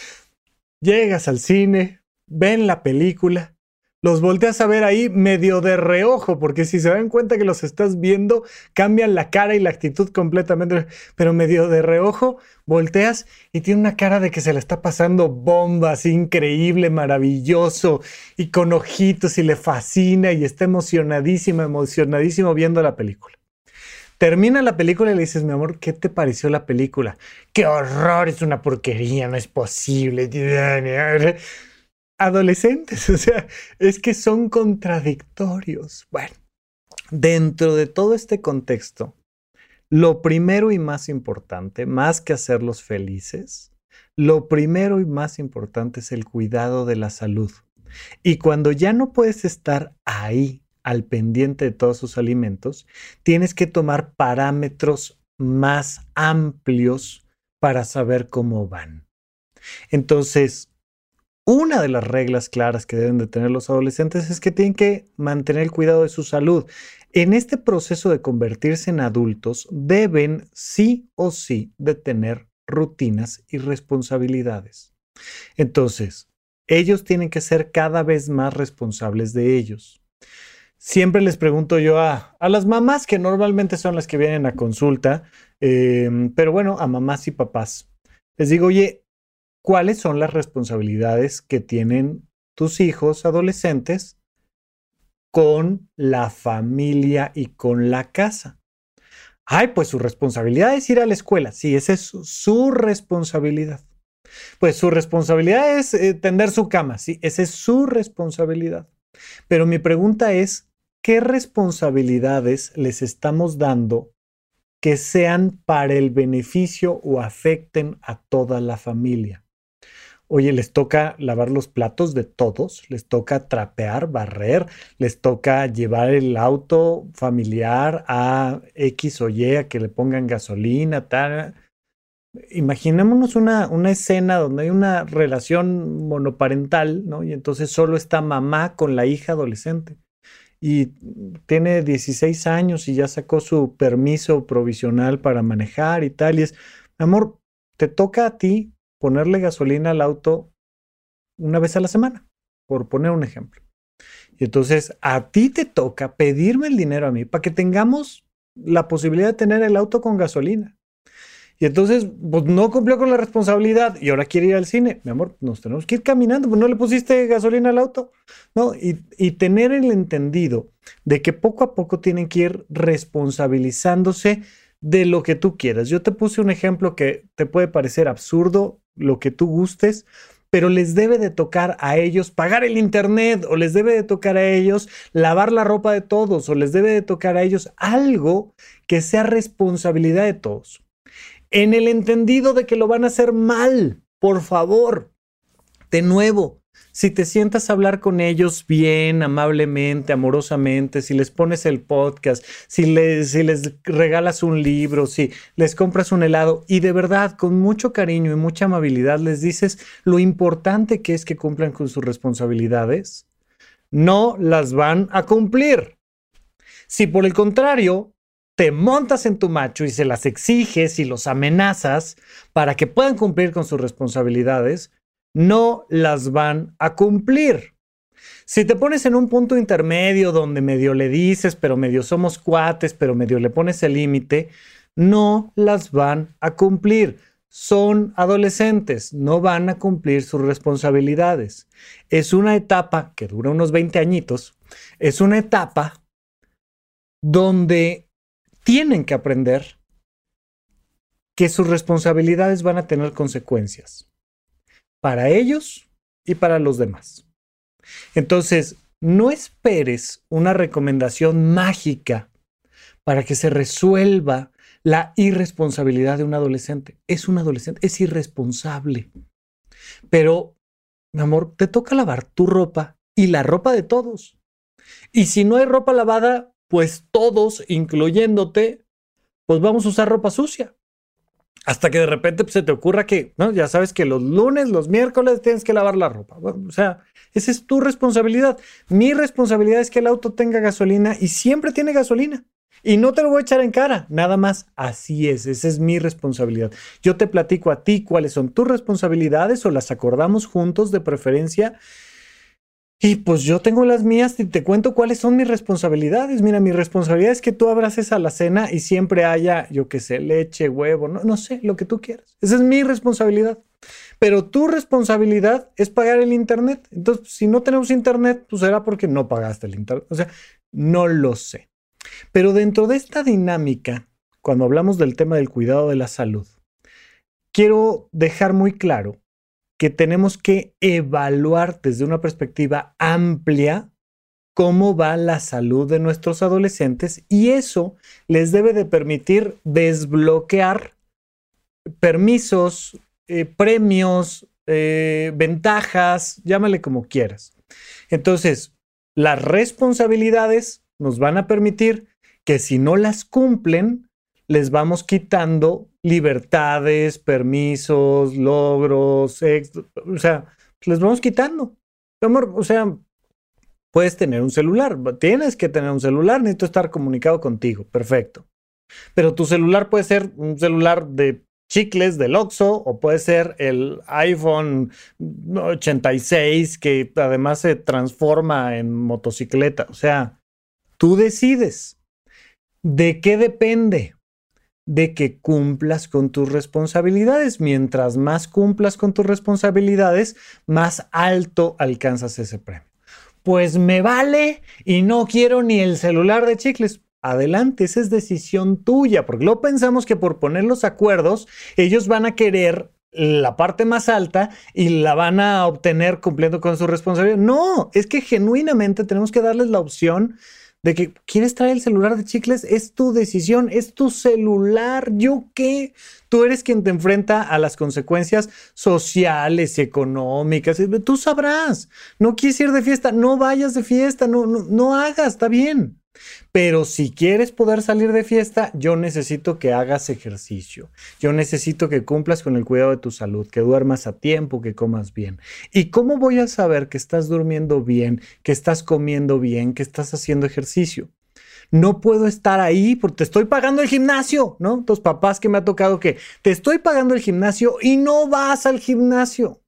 Llegas al cine, ven la película, los volteas a ver ahí medio de reojo, porque si se dan cuenta que los estás viendo, cambian la cara y la actitud completamente, pero medio de reojo, volteas y tiene una cara de que se le está pasando bombas, increíble, maravilloso, y con ojitos y le fascina y está emocionadísimo, emocionadísimo viendo la película. Termina la película y le dices, mi amor, ¿qué te pareció la película? ¡Qué horror! Es una porquería, no es posible. Adolescentes, o sea, es que son contradictorios. Bueno, dentro de todo este contexto, lo primero y más importante, más que hacerlos felices, lo primero y más importante es el cuidado de la salud. Y cuando ya no puedes estar ahí al pendiente de todos sus alimentos, tienes que tomar parámetros más amplios para saber cómo van. Entonces, una de las reglas claras que deben de tener los adolescentes es que tienen que mantener el cuidado de su salud. En este proceso de convertirse en adultos, deben sí o sí de tener rutinas y responsabilidades. Entonces, ellos tienen que ser cada vez más responsables de ellos siempre les pregunto yo a, las mamás, que normalmente son las que vienen a consulta, em, pero bueno, a mamás y papás. Les digo, oye, ¿cuáles son las responsabilidades que tienen tus hijos adolescentes con la familia y con la casa? Ay, pues su responsabilidad es ir a la escuela. Sí, esa es su, responsabilidad. Pues su responsabilidad es eh, tender su cama. Sí, esa es su responsabilidad. Pero mi pregunta es, ¿qué responsabilidades les estamos dando que sean para el beneficio o afecten a toda la familia? Oye, les toca lavar los platos de todos, les toca trapear, barrer, les toca llevar el auto familiar a X o Y a que le pongan gasolina, tal. Imaginémonos una, una escena donde hay una relación monoparental, ¿no? Y entonces solo está mamá con la hija adolescente y tiene 16 años y ya sacó su permiso provisional para manejar y tal. Y es, amor, te toca a ti ponerle gasolina al auto una vez a la semana, por poner un ejemplo. Y entonces a ti te toca pedirme el dinero a mí para que tengamos la posibilidad de tener el auto con gasolina. Y entonces, pues no cumplió con la responsabilidad y ahora quiere ir al cine. Mi amor, nos tenemos que ir caminando, pues no le pusiste gasolina al auto. ¿no? Y, y tener el entendido de que poco a poco tienen que ir responsabilizándose de lo que tú quieras. Yo te puse un ejemplo que te puede parecer absurdo, lo que tú gustes, pero les debe de tocar a ellos pagar el internet o les debe de tocar a ellos lavar la ropa de todos o les debe de tocar a ellos algo que sea responsabilidad de todos en el entendido de que lo van a hacer mal. Por favor, de nuevo, si te sientas a hablar con ellos bien, amablemente, amorosamente, si les pones el podcast, si les, si les regalas un libro, si les compras un helado y de verdad con mucho cariño y mucha amabilidad les dices lo importante que es que cumplan con sus responsabilidades, no las van a cumplir. Si por el contrario te montas en tu macho y se las exiges y los amenazas para que puedan cumplir con sus responsabilidades, no las van a cumplir. Si te pones en un punto intermedio donde medio le dices, pero medio somos cuates, pero medio le pones el límite, no las van a cumplir. Son adolescentes, no van a cumplir sus responsabilidades. Es una etapa que dura unos 20 añitos, es una etapa donde tienen que aprender que sus responsabilidades van a tener consecuencias para ellos y para los demás. Entonces, no esperes una recomendación mágica para que se resuelva la irresponsabilidad de un adolescente. Es un adolescente, es irresponsable. Pero, mi amor, te toca lavar tu ropa y la ropa de todos. Y si no hay ropa lavada, pues todos, incluyéndote, pues vamos a usar ropa sucia. Hasta que de repente pues, se te ocurra que, ¿no? Ya sabes que los lunes, los miércoles tienes que lavar la ropa. o sea, esa es tu responsabilidad. Mi responsabilidad es que el auto tenga gasolina y siempre tiene gasolina. Y no te lo voy a echar en cara, nada más. Así es, esa es mi responsabilidad. Yo te platico a ti cuáles son tus responsabilidades o las acordamos juntos de preferencia y pues yo tengo las mías y te cuento cuáles son mis responsabilidades. Mira, mi responsabilidad es que tú abras esa la cena y siempre haya, yo qué sé, leche, huevo, no, no sé, lo que tú quieras. Esa es mi responsabilidad. Pero tu responsabilidad es pagar el internet. Entonces, si no tenemos internet, pues será porque no pagaste el internet. O sea, no lo sé. Pero dentro de esta dinámica, cuando hablamos del tema del cuidado de la salud, quiero dejar muy claro que tenemos que evaluar desde una perspectiva amplia cómo va la salud de nuestros adolescentes y eso les debe de permitir desbloquear permisos, eh, premios, eh, ventajas, llámale como quieras. Entonces, las responsabilidades nos van a permitir que si no las cumplen, les vamos quitando libertades, permisos, logros, o sea, les vamos quitando. O sea, puedes tener un celular, tienes que tener un celular, necesito estar comunicado contigo, perfecto. Pero tu celular puede ser un celular de chicles del Oxxo o puede ser el iPhone 86 que además se transforma en motocicleta. O sea, tú decides. ¿De qué depende? De que cumplas con tus responsabilidades. Mientras más cumplas con tus responsabilidades, más alto alcanzas ese premio. Pues me vale y no quiero ni el celular de chicles. Adelante, esa es decisión tuya, porque luego pensamos que por poner los acuerdos, ellos van a querer la parte más alta y la van a obtener cumpliendo con su responsabilidad. No, es que genuinamente tenemos que darles la opción de que quieres traer el celular de chicles, es tu decisión, es tu celular. ¿Yo qué? Tú eres quien te enfrenta a las consecuencias sociales, económicas. Tú sabrás. No quieres ir de fiesta, no vayas de fiesta, no, no, no hagas, está bien. Pero si quieres poder salir de fiesta, yo necesito que hagas ejercicio. Yo necesito que cumplas con el cuidado de tu salud, que duermas a tiempo, que comas bien. ¿Y cómo voy a saber que estás durmiendo bien, que estás comiendo bien, que estás haciendo ejercicio? No puedo estar ahí porque te estoy pagando el gimnasio, ¿no? Tus papás que me ha tocado que te estoy pagando el gimnasio y no vas al gimnasio.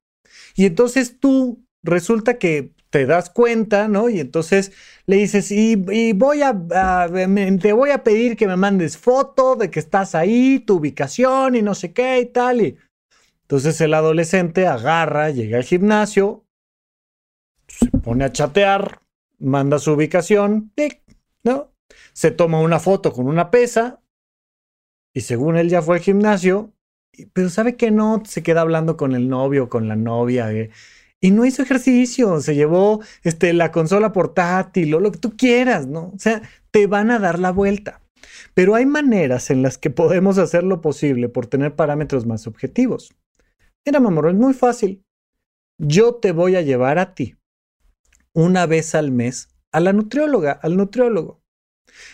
Y entonces tú resulta que te das cuenta, ¿no? Y entonces le dices, y, voy a, te voy a pedir que me mandes foto de que estás ahí, tu ubicación y no sé qué y tal. Y entonces el adolescente agarra, llega al gimnasio, se pone a chatear, manda su ubicación, ¿no? Se toma una foto con una pesa y según él ya fue al gimnasio, pero sabe que no, se queda hablando con el novio, con la novia. Eh, y no hizo ejercicio, se llevó este, la consola portátil o lo que tú quieras, ¿no? O sea, te van a dar la vuelta. Pero hay maneras en las que podemos hacer lo posible por tener parámetros más objetivos. Mira, mamor, es muy fácil. Yo te voy a llevar a ti una vez al mes a la nutrióloga, al nutriólogo.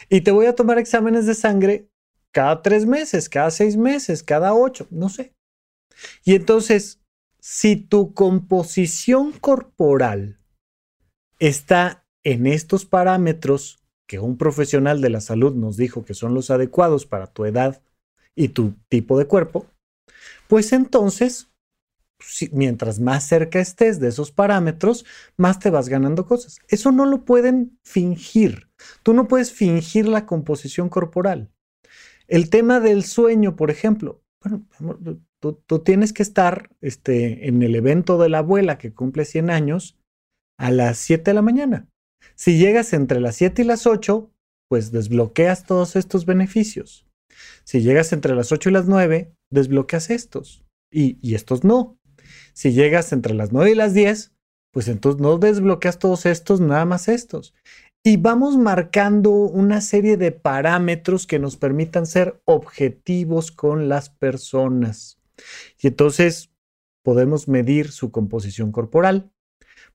Y te voy a tomar exámenes de sangre cada tres meses, cada seis meses, cada ocho, no sé. Y entonces si tu composición corporal está en estos parámetros que un profesional de la salud nos dijo que son los adecuados para tu edad y tu tipo de cuerpo, pues entonces mientras más cerca estés de esos parámetros, más te vas ganando cosas. Eso no lo pueden fingir. Tú no puedes fingir la composición corporal. El tema del sueño, por ejemplo, bueno, tú, tienes que estar este, en el evento de la abuela que cumple 100 años a las 7 de la mañana. Si llegas entre las 7 y las 8, pues desbloqueas todos estos beneficios. Si llegas entre las 8 y las 9, desbloqueas estos y, y estos no. Si llegas entre las 9 y las 10, pues entonces no desbloqueas todos estos, nada más estos. Y vamos marcando una serie de parámetros que nos permitan ser objetivos con las personas. Y entonces podemos medir su composición corporal,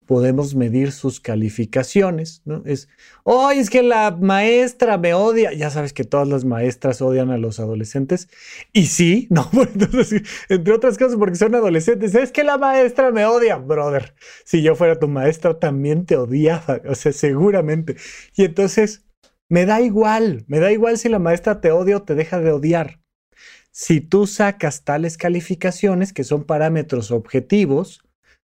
podemos medir sus calificaciones, ¿no? Es, oh, es que la maestra me odia. Ya sabes que todas las maestras odian a los adolescentes. Y sí, no, entre otras cosas, porque son adolescentes, es que la maestra me odia, brother. Si yo fuera tu maestra, también te odiaba, o sea, seguramente. Y entonces, me da igual, me da igual si la maestra te odia o te deja de odiar. Si tú sacas tales calificaciones, que son parámetros objetivos,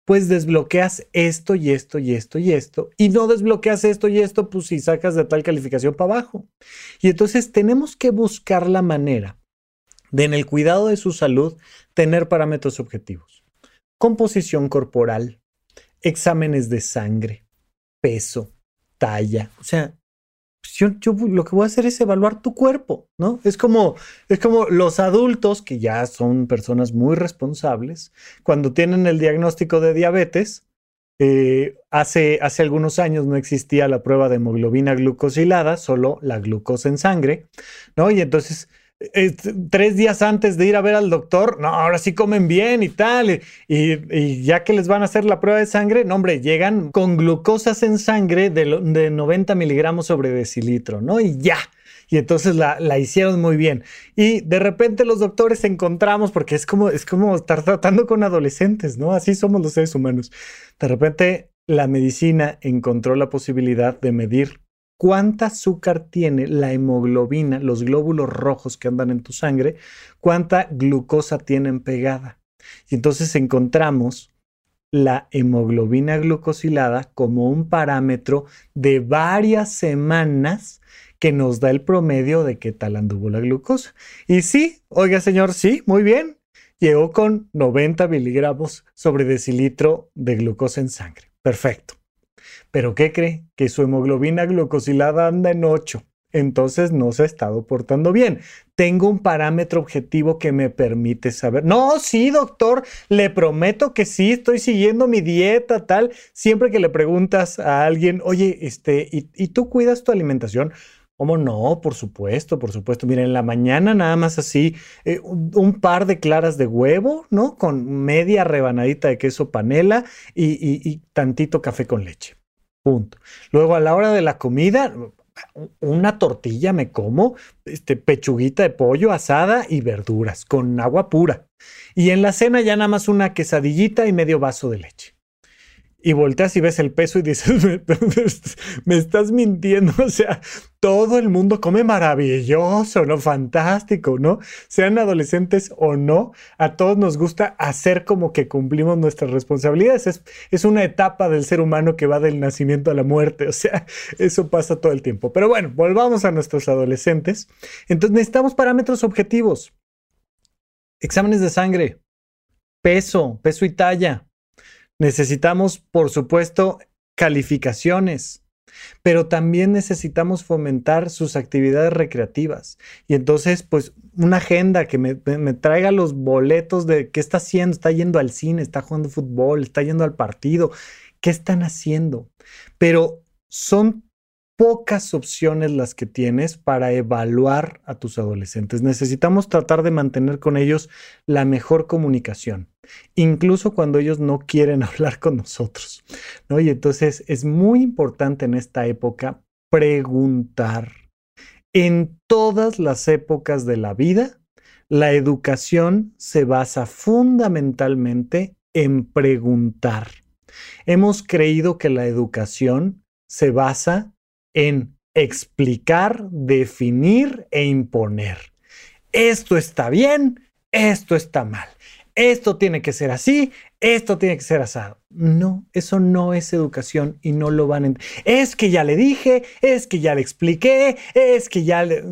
pues desbloqueas esto y esto y esto y esto, y no desbloqueas esto y esto, pues si sacas de tal calificación para abajo. Y entonces tenemos que buscar la manera de en el cuidado de su salud tener parámetros objetivos. Composición corporal, exámenes de sangre, peso, talla, o sea, pues, yo, lo que voy a hacer es evaluar tu cuerpo, ¿no? Es como, es como los adultos que ya son personas muy responsables, cuando tienen el diagnóstico de diabetes, eh, hace, hace algunos años no existía la prueba de hemoglobina glucosilada, solo la glucosa en sangre, ¿no? Y entonces tres días antes de ir a ver al doctor, no, ahora sí comen bien y tal, y, ya que les van a hacer la prueba de sangre, no, hombre, llegan con glucosas en sangre de, de 90 miligramos sobre decilitro, ¿no? Y ya. Y entonces la, la, hicieron muy bien. Y de repente los doctores encontramos, porque es como, es como estar tratando con adolescentes, ¿no? Así somos los seres humanos. De repente la medicina encontró la posibilidad de medir cuánta azúcar tiene la hemoglobina, los glóbulos rojos que andan en tu sangre, cuánta glucosa tienen pegada. Y entonces encontramos la hemoglobina glucosilada como un parámetro de varias semanas que nos da el promedio de qué tal anduvo la glucosa. Y sí, oiga señor, sí, muy bien. Llegó con 90 miligramos sobre decilitro de glucosa en sangre. Perfecto. Pero ¿qué cree? Que su hemoglobina glucosilada anda en 8. Entonces no se ha estado portando bien. Tengo un parámetro objetivo que me permite saber. No, sí, doctor, le prometo que sí, estoy siguiendo mi dieta, tal. Siempre que le preguntas a alguien, oye, este, ¿y, tú cuidas tu alimentación? ¿Cómo no? Por supuesto, por supuesto. Mira, en la mañana nada más así, eh, un, par de claras de huevo, ¿no? Con media rebanadita de queso panela y tantito café con leche. Punto. Luego a la hora de la comida, una tortilla me como, este, pechuguita de pollo asada y verduras con agua pura. Y en la cena ya nada más una quesadillita y medio vaso de leche y volteas y ves el peso y dices, me, estás mintiendo, o sea, todo el mundo come maravilloso, ¿no? Fantástico, ¿no? Sean adolescentes o no, a todos nos gusta hacer como que cumplimos nuestras responsabilidades. Es, es una etapa del ser humano que va del nacimiento a la muerte, o sea, eso pasa todo el tiempo. Pero bueno, volvamos a nuestros adolescentes. Entonces necesitamos parámetros objetivos. Exámenes de sangre, peso, peso y talla, Necesitamos, por supuesto, calificaciones, pero también necesitamos fomentar sus actividades recreativas. Y entonces, pues, una agenda que me, traiga los boletos de qué está haciendo, está yendo al cine, está jugando fútbol, está yendo al partido, qué están haciendo. Pero son pocas opciones las que tienes para evaluar a tus adolescentes. Necesitamos tratar de mantener con ellos la mejor comunicación, incluso cuando ellos no quieren hablar con nosotros. ¿no? Y entonces es muy importante en esta época preguntar. En todas las épocas de la vida, la educación se basa fundamentalmente en preguntar. Hemos creído que la educación se basa en explicar, definir e imponer. Esto está bien, esto está mal. Esto tiene que ser así, esto tiene que ser asado. No, eso no es educación y no lo van a entender. Es que ya le dije, es que ya le expliqué, es que ya le...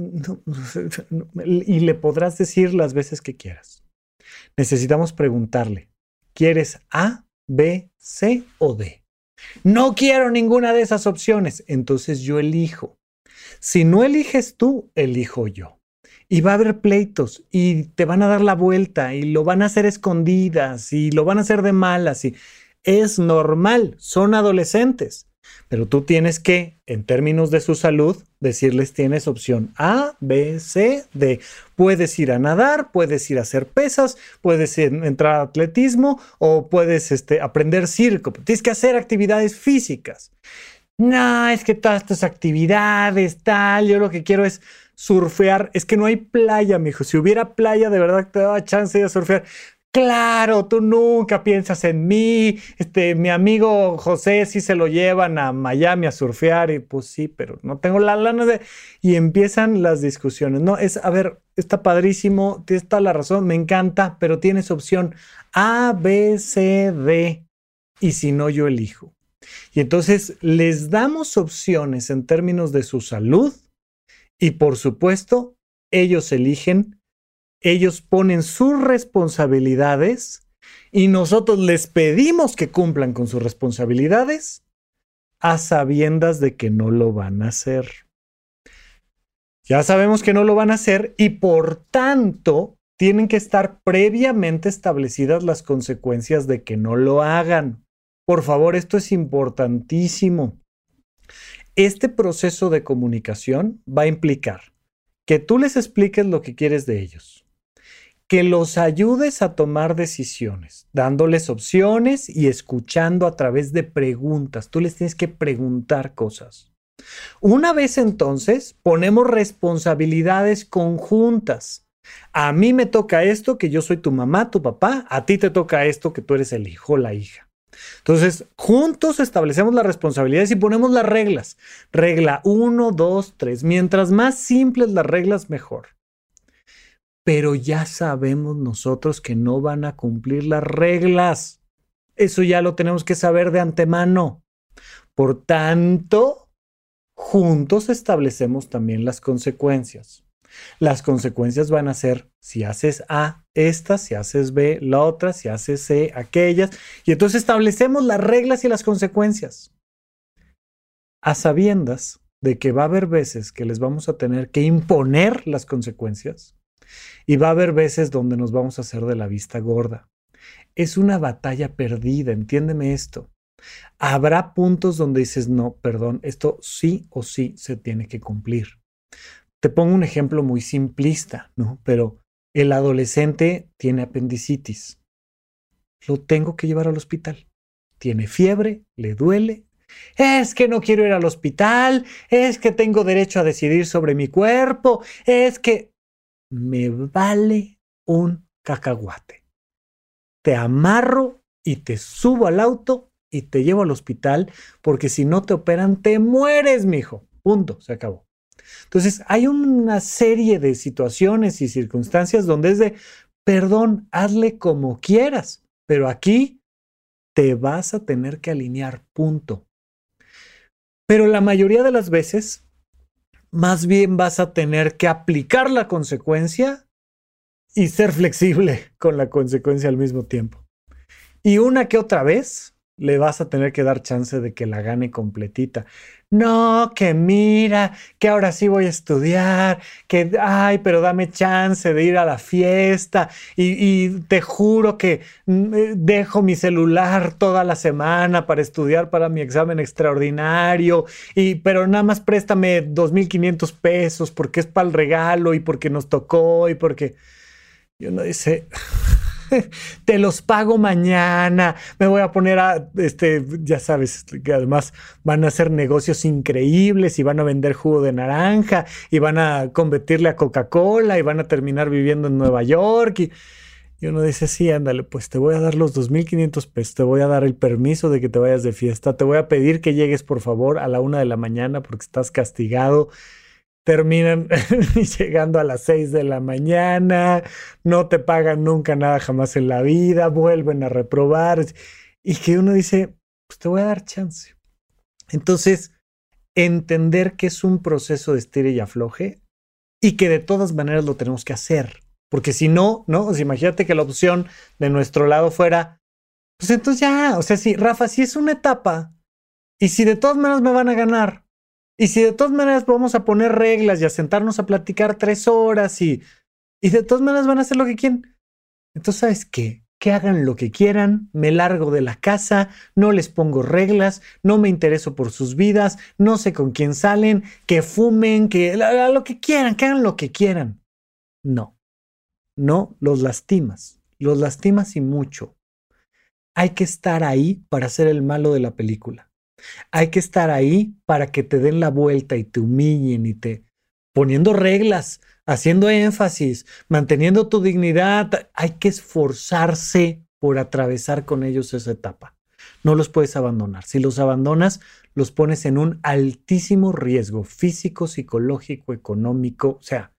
y le podrás decir las veces que quieras. Necesitamos preguntarle, ¿quieres A, B, C o D? No quiero ninguna de esas opciones, entonces yo elijo. Si no eliges tú, elijo yo y va a haber pleitos y te van a dar la vuelta y lo van a hacer escondidas y lo van a hacer de malas y es normal, son adolescentes. Pero tú tienes que, en términos de su salud, decirles tienes opción A, B, C, D. Puedes ir a nadar, puedes ir a hacer pesas, puedes entrar a atletismo o puedes este, aprender circo. Tienes que hacer actividades físicas. No, es que todas tus actividades, tal, yo lo que quiero es surfear. Es que no hay playa, mijo. Si hubiera playa, de verdad te daba chance de surfear. Claro, tú nunca piensas en mí. Este, mi amigo José sí se lo llevan a Miami a surfear y pues sí, pero no tengo la lana de... Y empiezan las discusiones. No, es, a ver, está padrísimo, tienes toda la razón, me encanta, pero tienes opción A, B, C, D. Y si no, yo elijo. Y entonces les damos opciones en términos de su salud, y por supuesto, ellos eligen, ellos ponen sus responsabilidades y nosotros les pedimos que cumplan con sus responsabilidades a sabiendas de que no lo van a hacer. Ya sabemos que no lo van a hacer y por tanto tienen que estar previamente establecidas las consecuencias de que no lo hagan. Por favor, esto es importantísimo. Este proceso de comunicación va a implicar que tú les expliques lo que quieres de ellos, que los ayudes a tomar decisiones, dándoles opciones y escuchando a través de preguntas. Tú les tienes que preguntar cosas. Una vez entonces, ponemos responsabilidades conjuntas. A mí me toca esto, que yo soy tu mamá, tu papá, a ti te toca esto, que tú eres el hijo, la hija. Entonces, juntos establecemos las responsabilidades y ponemos las reglas. Regla 1, 2, 3. Mientras más simples las reglas, mejor. Pero ya sabemos nosotros que no van a cumplir las reglas. Eso ya lo tenemos que saber de antemano. Por tanto, juntos establecemos también las consecuencias. Las consecuencias van a ser si haces A, esta, si haces B, la otra, si haces C, aquellas. Y entonces establecemos las reglas y las consecuencias. A sabiendas de que va a haber veces que les vamos a tener que imponer las consecuencias y va a haber veces donde nos vamos a hacer de la vista gorda. Es una batalla perdida, entiéndeme esto. Habrá puntos donde dices, no, perdón, esto sí o sí se tiene que cumplir. Te pongo un ejemplo muy simplista, ¿no? Pero el adolescente tiene apendicitis. Lo tengo que llevar al hospital. Tiene fiebre, le duele. Es que no quiero ir al hospital, es que tengo derecho a decidir sobre mi cuerpo, es que me vale un cacahuate. Te amarro y te subo al auto y te llevo al hospital porque si no te operan te mueres, mijo. Punto, se acabó. Entonces, hay una serie de situaciones y circunstancias donde es de, perdón, hazle como quieras, pero aquí te vas a tener que alinear, punto. Pero la mayoría de las veces, más bien vas a tener que aplicar la consecuencia y ser flexible con la consecuencia al mismo tiempo. Y una que otra vez le vas a tener que dar chance de que la gane completita. No, que mira, que ahora sí voy a estudiar, que, ay, pero dame chance de ir a la fiesta. Y, te juro que mm, eh, dejo mi celular toda la semana para estudiar para mi examen extraordinario, y, pero nada más préstame 2.500 pesos porque es para el regalo y porque nos tocó y porque... Y uno dice... te los pago mañana, me voy a poner a, este, ya sabes, que además van a hacer negocios increíbles y van a vender jugo de naranja y van a competirle a Coca-Cola y van a terminar viviendo en Nueva York. Y, y uno dice, sí, ándale, pues te voy a dar los 2.500 pesos, te voy a dar el permiso de que te vayas de fiesta, te voy a pedir que llegues por favor a la una de la mañana porque estás castigado terminan llegando a las 6 de la mañana, no te pagan nunca nada jamás en la vida, vuelven a reprobar y que uno dice, pues te voy a dar chance. Entonces, entender que es un proceso de estira y afloje y que de todas maneras lo tenemos que hacer. Porque si no, ¿no? imagínate que la opción de nuestro lado fuera, pues entonces ya, o sea, si Rafa, si es una etapa y si de todas maneras me van a ganar y si de todas maneras vamos a poner reglas y a sentarnos a platicar tres horas y, y de todas maneras van a hacer lo que quieren, entonces, ¿sabes qué? Que hagan lo que quieran, me largo de la casa, no les pongo reglas, no me intereso por sus vidas, no sé con quién salen, que fumen, que lo que quieran, que hagan lo que quieran. No, no los lastimas, los lastimas y mucho. Hay que estar ahí para ser el malo de la película. Hay que estar ahí para que te den la vuelta y te humillen y te poniendo reglas, haciendo énfasis, manteniendo tu dignidad. Hay que esforzarse por atravesar con ellos esa etapa. No los puedes abandonar. Si los abandonas, los pones en un altísimo riesgo físico, psicológico, económico, o sea,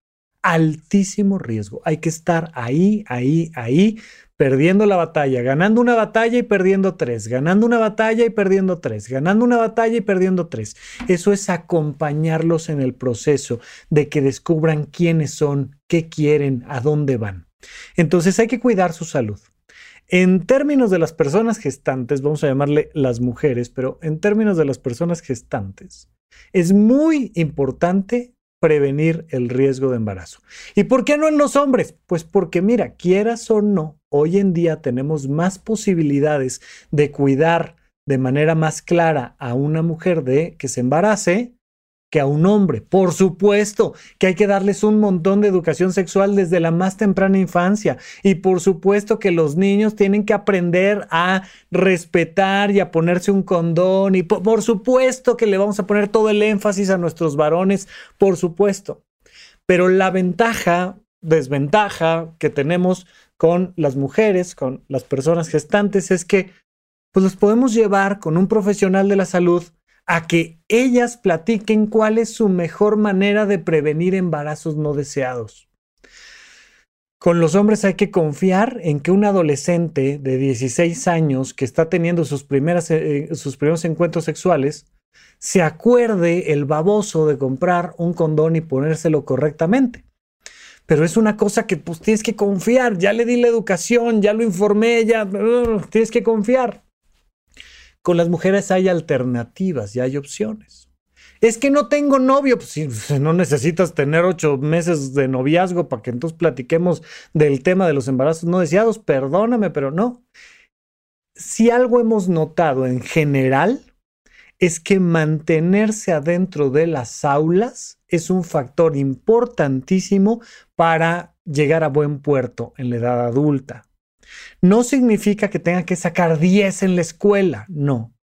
altísimo riesgo. Hay que estar ahí, ahí, ahí, perdiendo la batalla, ganando una batalla y perdiendo tres, ganando una batalla y perdiendo tres, ganando una batalla y perdiendo tres. Eso es acompañarlos en el proceso de que descubran quiénes son, qué quieren, a dónde van. Entonces hay que cuidar su salud. En términos de las personas gestantes, vamos a llamarle las mujeres, pero en términos de las personas gestantes, es muy importante prevenir el riesgo de embarazo. ¿Y por qué no en los hombres? Pues porque mira, quieras o no, hoy en día tenemos más posibilidades de cuidar de manera más clara a una mujer de que se embarace que a un hombre. Por supuesto que hay que darles un montón de educación sexual desde la más temprana infancia. Y por supuesto que los niños tienen que aprender a respetar y a ponerse un condón. Y por, supuesto que le vamos a poner todo el énfasis a nuestros varones, por supuesto. Pero la ventaja, desventaja que tenemos con las mujeres, con las personas gestantes, es que pues los podemos llevar con un profesional de la salud a que ellas platiquen cuál es su mejor manera de prevenir embarazos no deseados. Con los hombres hay que confiar en que un adolescente de 16 años que está teniendo sus, eh, sus primeros encuentros sexuales se acuerde el baboso de comprar un condón y ponérselo correctamente. Pero es una cosa que pues tienes que confiar, ya le di la educación, ya lo informé, ya tienes que confiar. Con las mujeres hay alternativas y hay opciones. Es que no tengo novio, pues si no necesitas tener ocho meses de noviazgo para que entonces platiquemos del tema de los embarazos no deseados, perdóname, pero no. Si algo hemos notado en general es que mantenerse adentro de las aulas es un factor importantísimo para llegar a buen puerto en la edad adulta. No significa que tenga que sacar 10 en la escuela, no,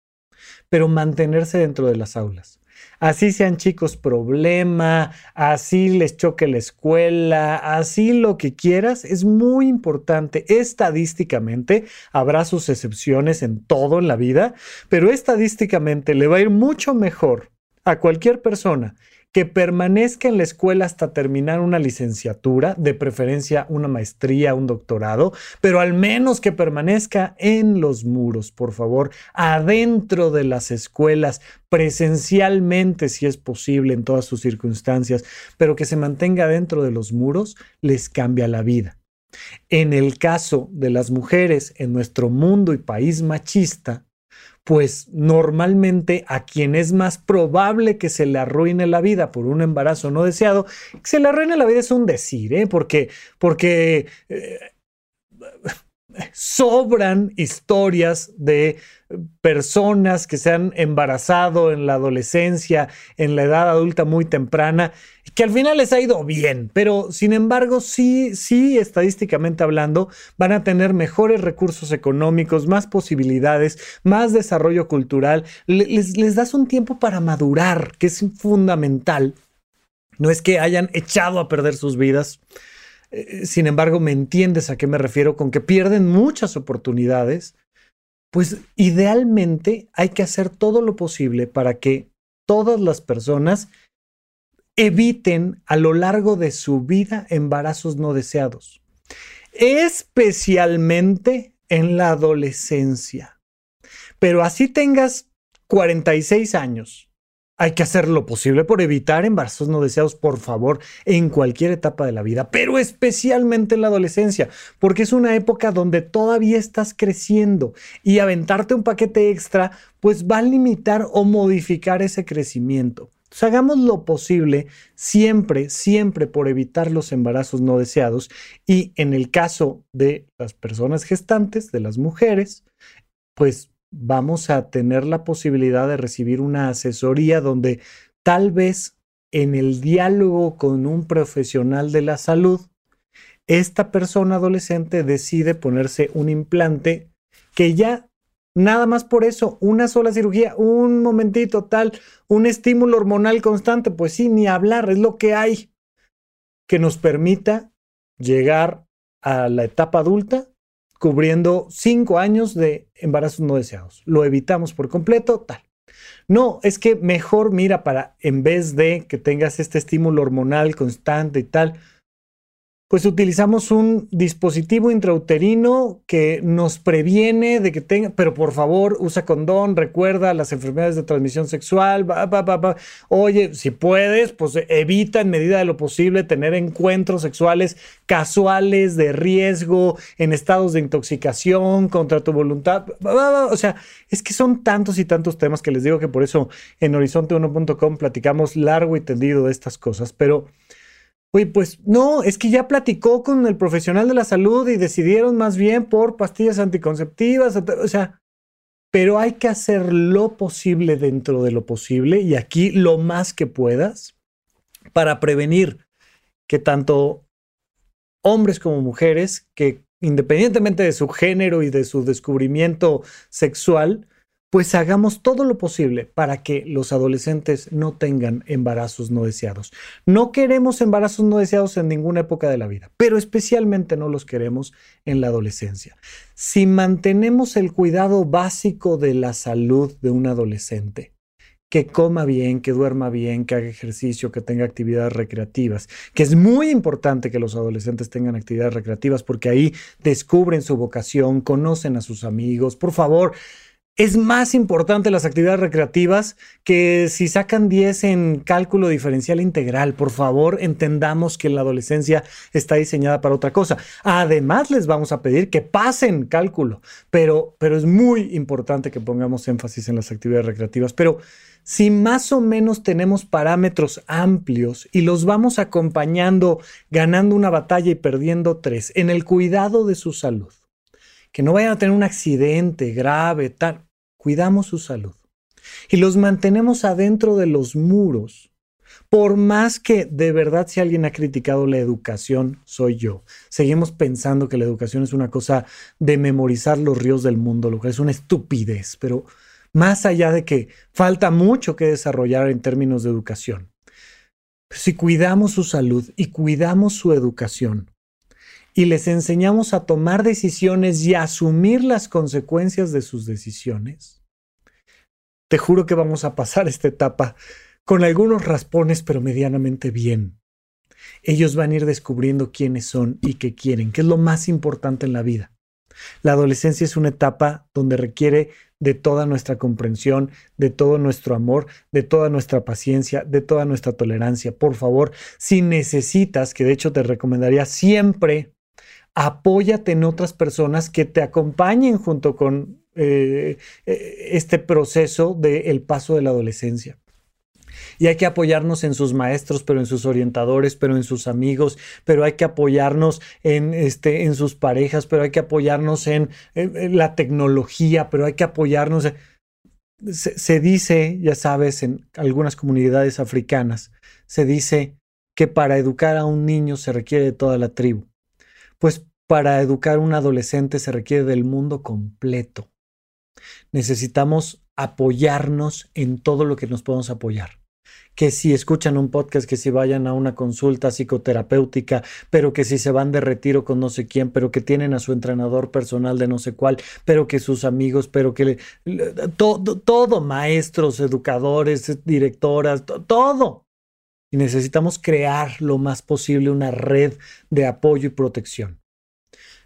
pero mantenerse dentro de las aulas. Así sean chicos problema, así les choque la escuela, así lo que quieras, es muy importante. Estadísticamente, habrá sus excepciones en todo en la vida, pero estadísticamente le va a ir mucho mejor a cualquier persona que permanezca en la escuela hasta terminar una licenciatura, de preferencia una maestría, un doctorado, pero al menos que permanezca en los muros, por favor, adentro de las escuelas, presencialmente si es posible en todas sus circunstancias, pero que se mantenga dentro de los muros, les cambia la vida. En el caso de las mujeres en nuestro mundo y país machista, pues normalmente a quien es más probable que se le arruine la vida por un embarazo no deseado, que se le arruine la vida es un decir, ¿eh? porque, porque eh, sobran historias de personas que se han embarazado en la adolescencia, en la edad adulta muy temprana, que al final les ha ido bien, pero sin embargo sí, sí, estadísticamente hablando, van a tener mejores recursos económicos, más posibilidades, más desarrollo cultural, les, les das un tiempo para madurar, que es fundamental. No es que hayan echado a perder sus vidas, eh, sin embargo, me entiendes a qué me refiero con que pierden muchas oportunidades, pues idealmente hay que hacer todo lo posible para que todas las personas eviten a lo largo de su vida embarazos no deseados, especialmente en la adolescencia. Pero así tengas 46 años, hay que hacer lo posible por evitar embarazos no deseados, por favor, en cualquier etapa de la vida, pero especialmente en la adolescencia, porque es una época donde todavía estás creciendo y aventarte un paquete extra, pues va a limitar o modificar ese crecimiento. Hagamos lo posible siempre, siempre por evitar los embarazos no deseados y en el caso de las personas gestantes, de las mujeres, pues vamos a tener la posibilidad de recibir una asesoría donde tal vez en el diálogo con un profesional de la salud, esta persona adolescente decide ponerse un implante que ya nada más por eso, una sola cirugía, un momentito tal, un estímulo hormonal constante, pues sí, ni hablar, es lo que hay que nos permita llegar a la etapa adulta cubriendo cinco años de embarazos no deseados. Lo evitamos por completo, tal. No, es que mejor mira para, en vez de que tengas este estímulo hormonal constante y tal, pues utilizamos un dispositivo intrauterino que nos previene de que tenga, pero por favor usa condón, recuerda las enfermedades de transmisión sexual, oye, si puedes, pues evita en medida de lo posible tener encuentros sexuales casuales de riesgo, en estados de intoxicación, contra tu voluntad, o sea, es que son tantos y tantos temas que les digo que por eso en horizonte1.com platicamos largo y tendido de estas cosas, pero... Oye, pues no, es que ya platicó con el profesional de la salud y decidieron más bien por pastillas anticonceptivas, o sea, pero hay que hacer lo posible dentro de lo posible y aquí lo más que puedas para prevenir que tanto hombres como mujeres, que independientemente de su género y de su descubrimiento sexual, pues hagamos todo lo posible para que los adolescentes no tengan embarazos no deseados. No queremos embarazos no deseados en ninguna época de la vida, pero especialmente no los queremos en la adolescencia. Si mantenemos el cuidado básico de la salud de un adolescente, que coma bien, que duerma bien, que haga ejercicio, que tenga actividades recreativas, que es muy importante que los adolescentes tengan actividades recreativas porque ahí descubren su vocación, conocen a sus amigos. Por favor, es más importante las actividades recreativas que si sacan 10 en cálculo diferencial integral. Por favor, entendamos que la adolescencia está diseñada para otra cosa. Además, les vamos a pedir que pasen cálculo, pero, pero es muy importante que pongamos énfasis en las actividades recreativas. Pero si más o menos tenemos parámetros amplios y los vamos acompañando, ganando una batalla y perdiendo tres, en el cuidado de su salud, que no vayan a tener un accidente grave, tal cuidamos su salud y los mantenemos adentro de los muros, por más que de verdad si alguien ha criticado la educación, soy yo. Seguimos pensando que la educación es una cosa de memorizar los ríos del mundo, lo que es una estupidez, pero más allá de que falta mucho que desarrollar en términos de educación. Si cuidamos su salud y cuidamos su educación, y les enseñamos a tomar decisiones y a asumir las consecuencias de sus decisiones, te juro que vamos a pasar esta etapa con algunos raspones, pero medianamente bien. Ellos van a ir descubriendo quiénes son y qué quieren, que es lo más importante en la vida. La adolescencia es una etapa donde requiere de toda nuestra comprensión, de todo nuestro amor, de toda nuestra paciencia, de toda nuestra tolerancia. Por favor, si necesitas, que de hecho te recomendaría siempre apóyate en otras personas que te acompañen junto con eh, eh, este proceso del paso de la adolescencia. Y hay que apoyarnos en sus maestros, pero en sus orientadores, pero en sus amigos, pero hay que apoyarnos en, este, en sus parejas, pero hay que apoyarnos en, la tecnología, pero hay que apoyarnos. se dice, ya sabes, en algunas comunidades africanas, se dice que para educar a un niño se requiere de toda la tribu. Pues para educar a un adolescente se requiere del mundo completo. Necesitamos apoyarnos en todo lo que nos podemos apoyar. Que si escuchan un podcast, que si vayan a una consulta psicoterapéutica, pero que si se van de retiro con no sé quién, pero que tienen a su entrenador personal de no sé cuál, pero que sus amigos, pero que todo, todo, maestros, educadores, directoras, todo y necesitamos crear lo más posible una red de apoyo y protección.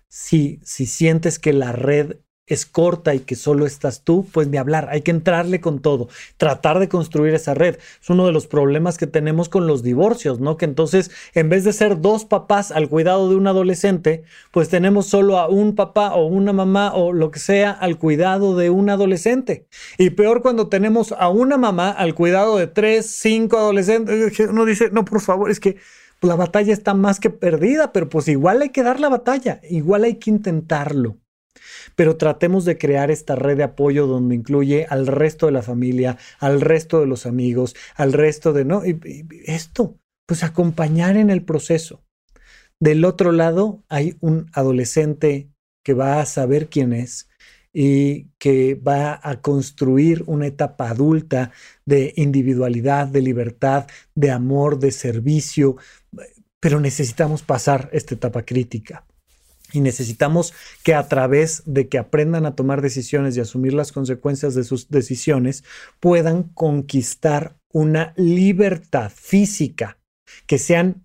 Si, si sientes que la red es corta y que solo estás tú, pues ni hablar, hay que entrarle con todo, tratar de construir esa red. Es uno de los problemas que tenemos con los divorcios, ¿no? Que entonces, en vez de ser dos papás al cuidado de un adolescente, pues tenemos solo a un papá o una mamá o lo que sea al cuidado de un adolescente. Y peor cuando tenemos a una mamá al cuidado de tres, cinco adolescentes. Uno dice, no, por favor, es que la batalla está más que perdida, pero pues igual hay que dar la batalla, igual hay que intentarlo pero tratemos de crear esta red de apoyo donde incluye al resto de la familia, al resto de los amigos, al resto de, ¿no? Y, esto, pues acompañar en el proceso. Del otro lado hay un adolescente que va a saber quién es y que va a construir una etapa adulta de individualidad, de libertad, de amor, de servicio, pero necesitamos pasar esta etapa crítica. Y necesitamos que a través de que aprendan a tomar decisiones y asumir las consecuencias de sus decisiones, puedan conquistar una libertad física, que sean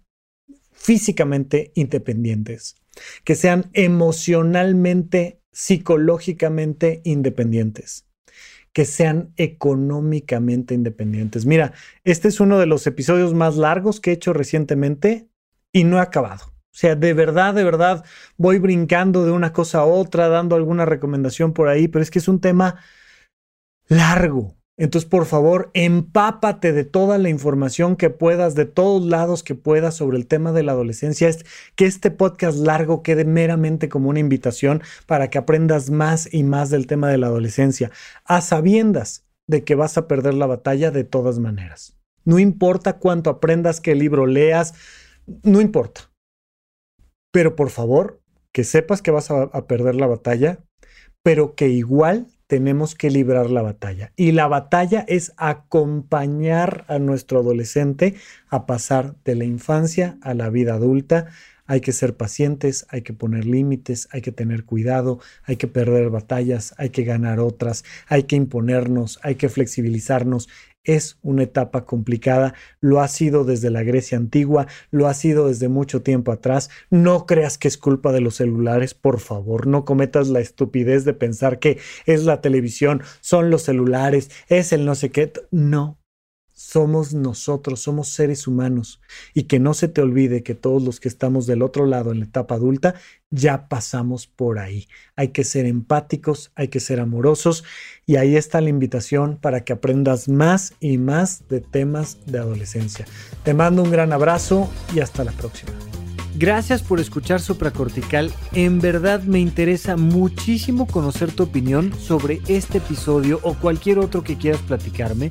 físicamente independientes, que sean emocionalmente, psicológicamente independientes que sean económicamente independientes. Mira, este es uno de los episodios más largos que he hecho recientemente y no he acabado. O sea, de verdad, de verdad, voy brincando de una cosa a otra, dando alguna recomendación por ahí, pero es que es un tema largo. Entonces, por favor, empápate de toda la información que puedas, de todos lados que puedas sobre el tema de la adolescencia. Es que este podcast largo quede meramente como una invitación para que aprendas más y más del tema de la adolescencia, a sabiendas de que vas a perder la batalla de todas maneras. No importa cuánto aprendas, qué libro leas, no importa. Pero por favor, que sepas que vas a, perder la batalla, pero que igual tenemos que librar la batalla. Y la batalla es acompañar a nuestro adolescente a pasar de la infancia a la vida adulta. Hay que ser pacientes, hay que poner límites, hay que tener cuidado, hay que perder batallas, hay que ganar otras, hay que imponernos, hay que flexibilizarnos es una etapa complicada, lo ha sido desde la Grecia antigua, lo ha sido desde mucho tiempo atrás. No creas que es culpa de los celulares, por favor, no cometas la estupidez de pensar que es la televisión, son los celulares, es el no sé qué. No, somos nosotros, somos seres humanos. Y que no se te olvide que todos los que estamos del otro lado en la etapa adulta ya pasamos por ahí. Hay que ser empáticos, hay que ser amorosos y ahí está la invitación para que aprendas más y más de temas de adolescencia. Te mando un gran abrazo y hasta la próxima. Gracias por escuchar Supracortical. En verdad me interesa muchísimo conocer tu opinión sobre este episodio o cualquier otro que quieras platicarme.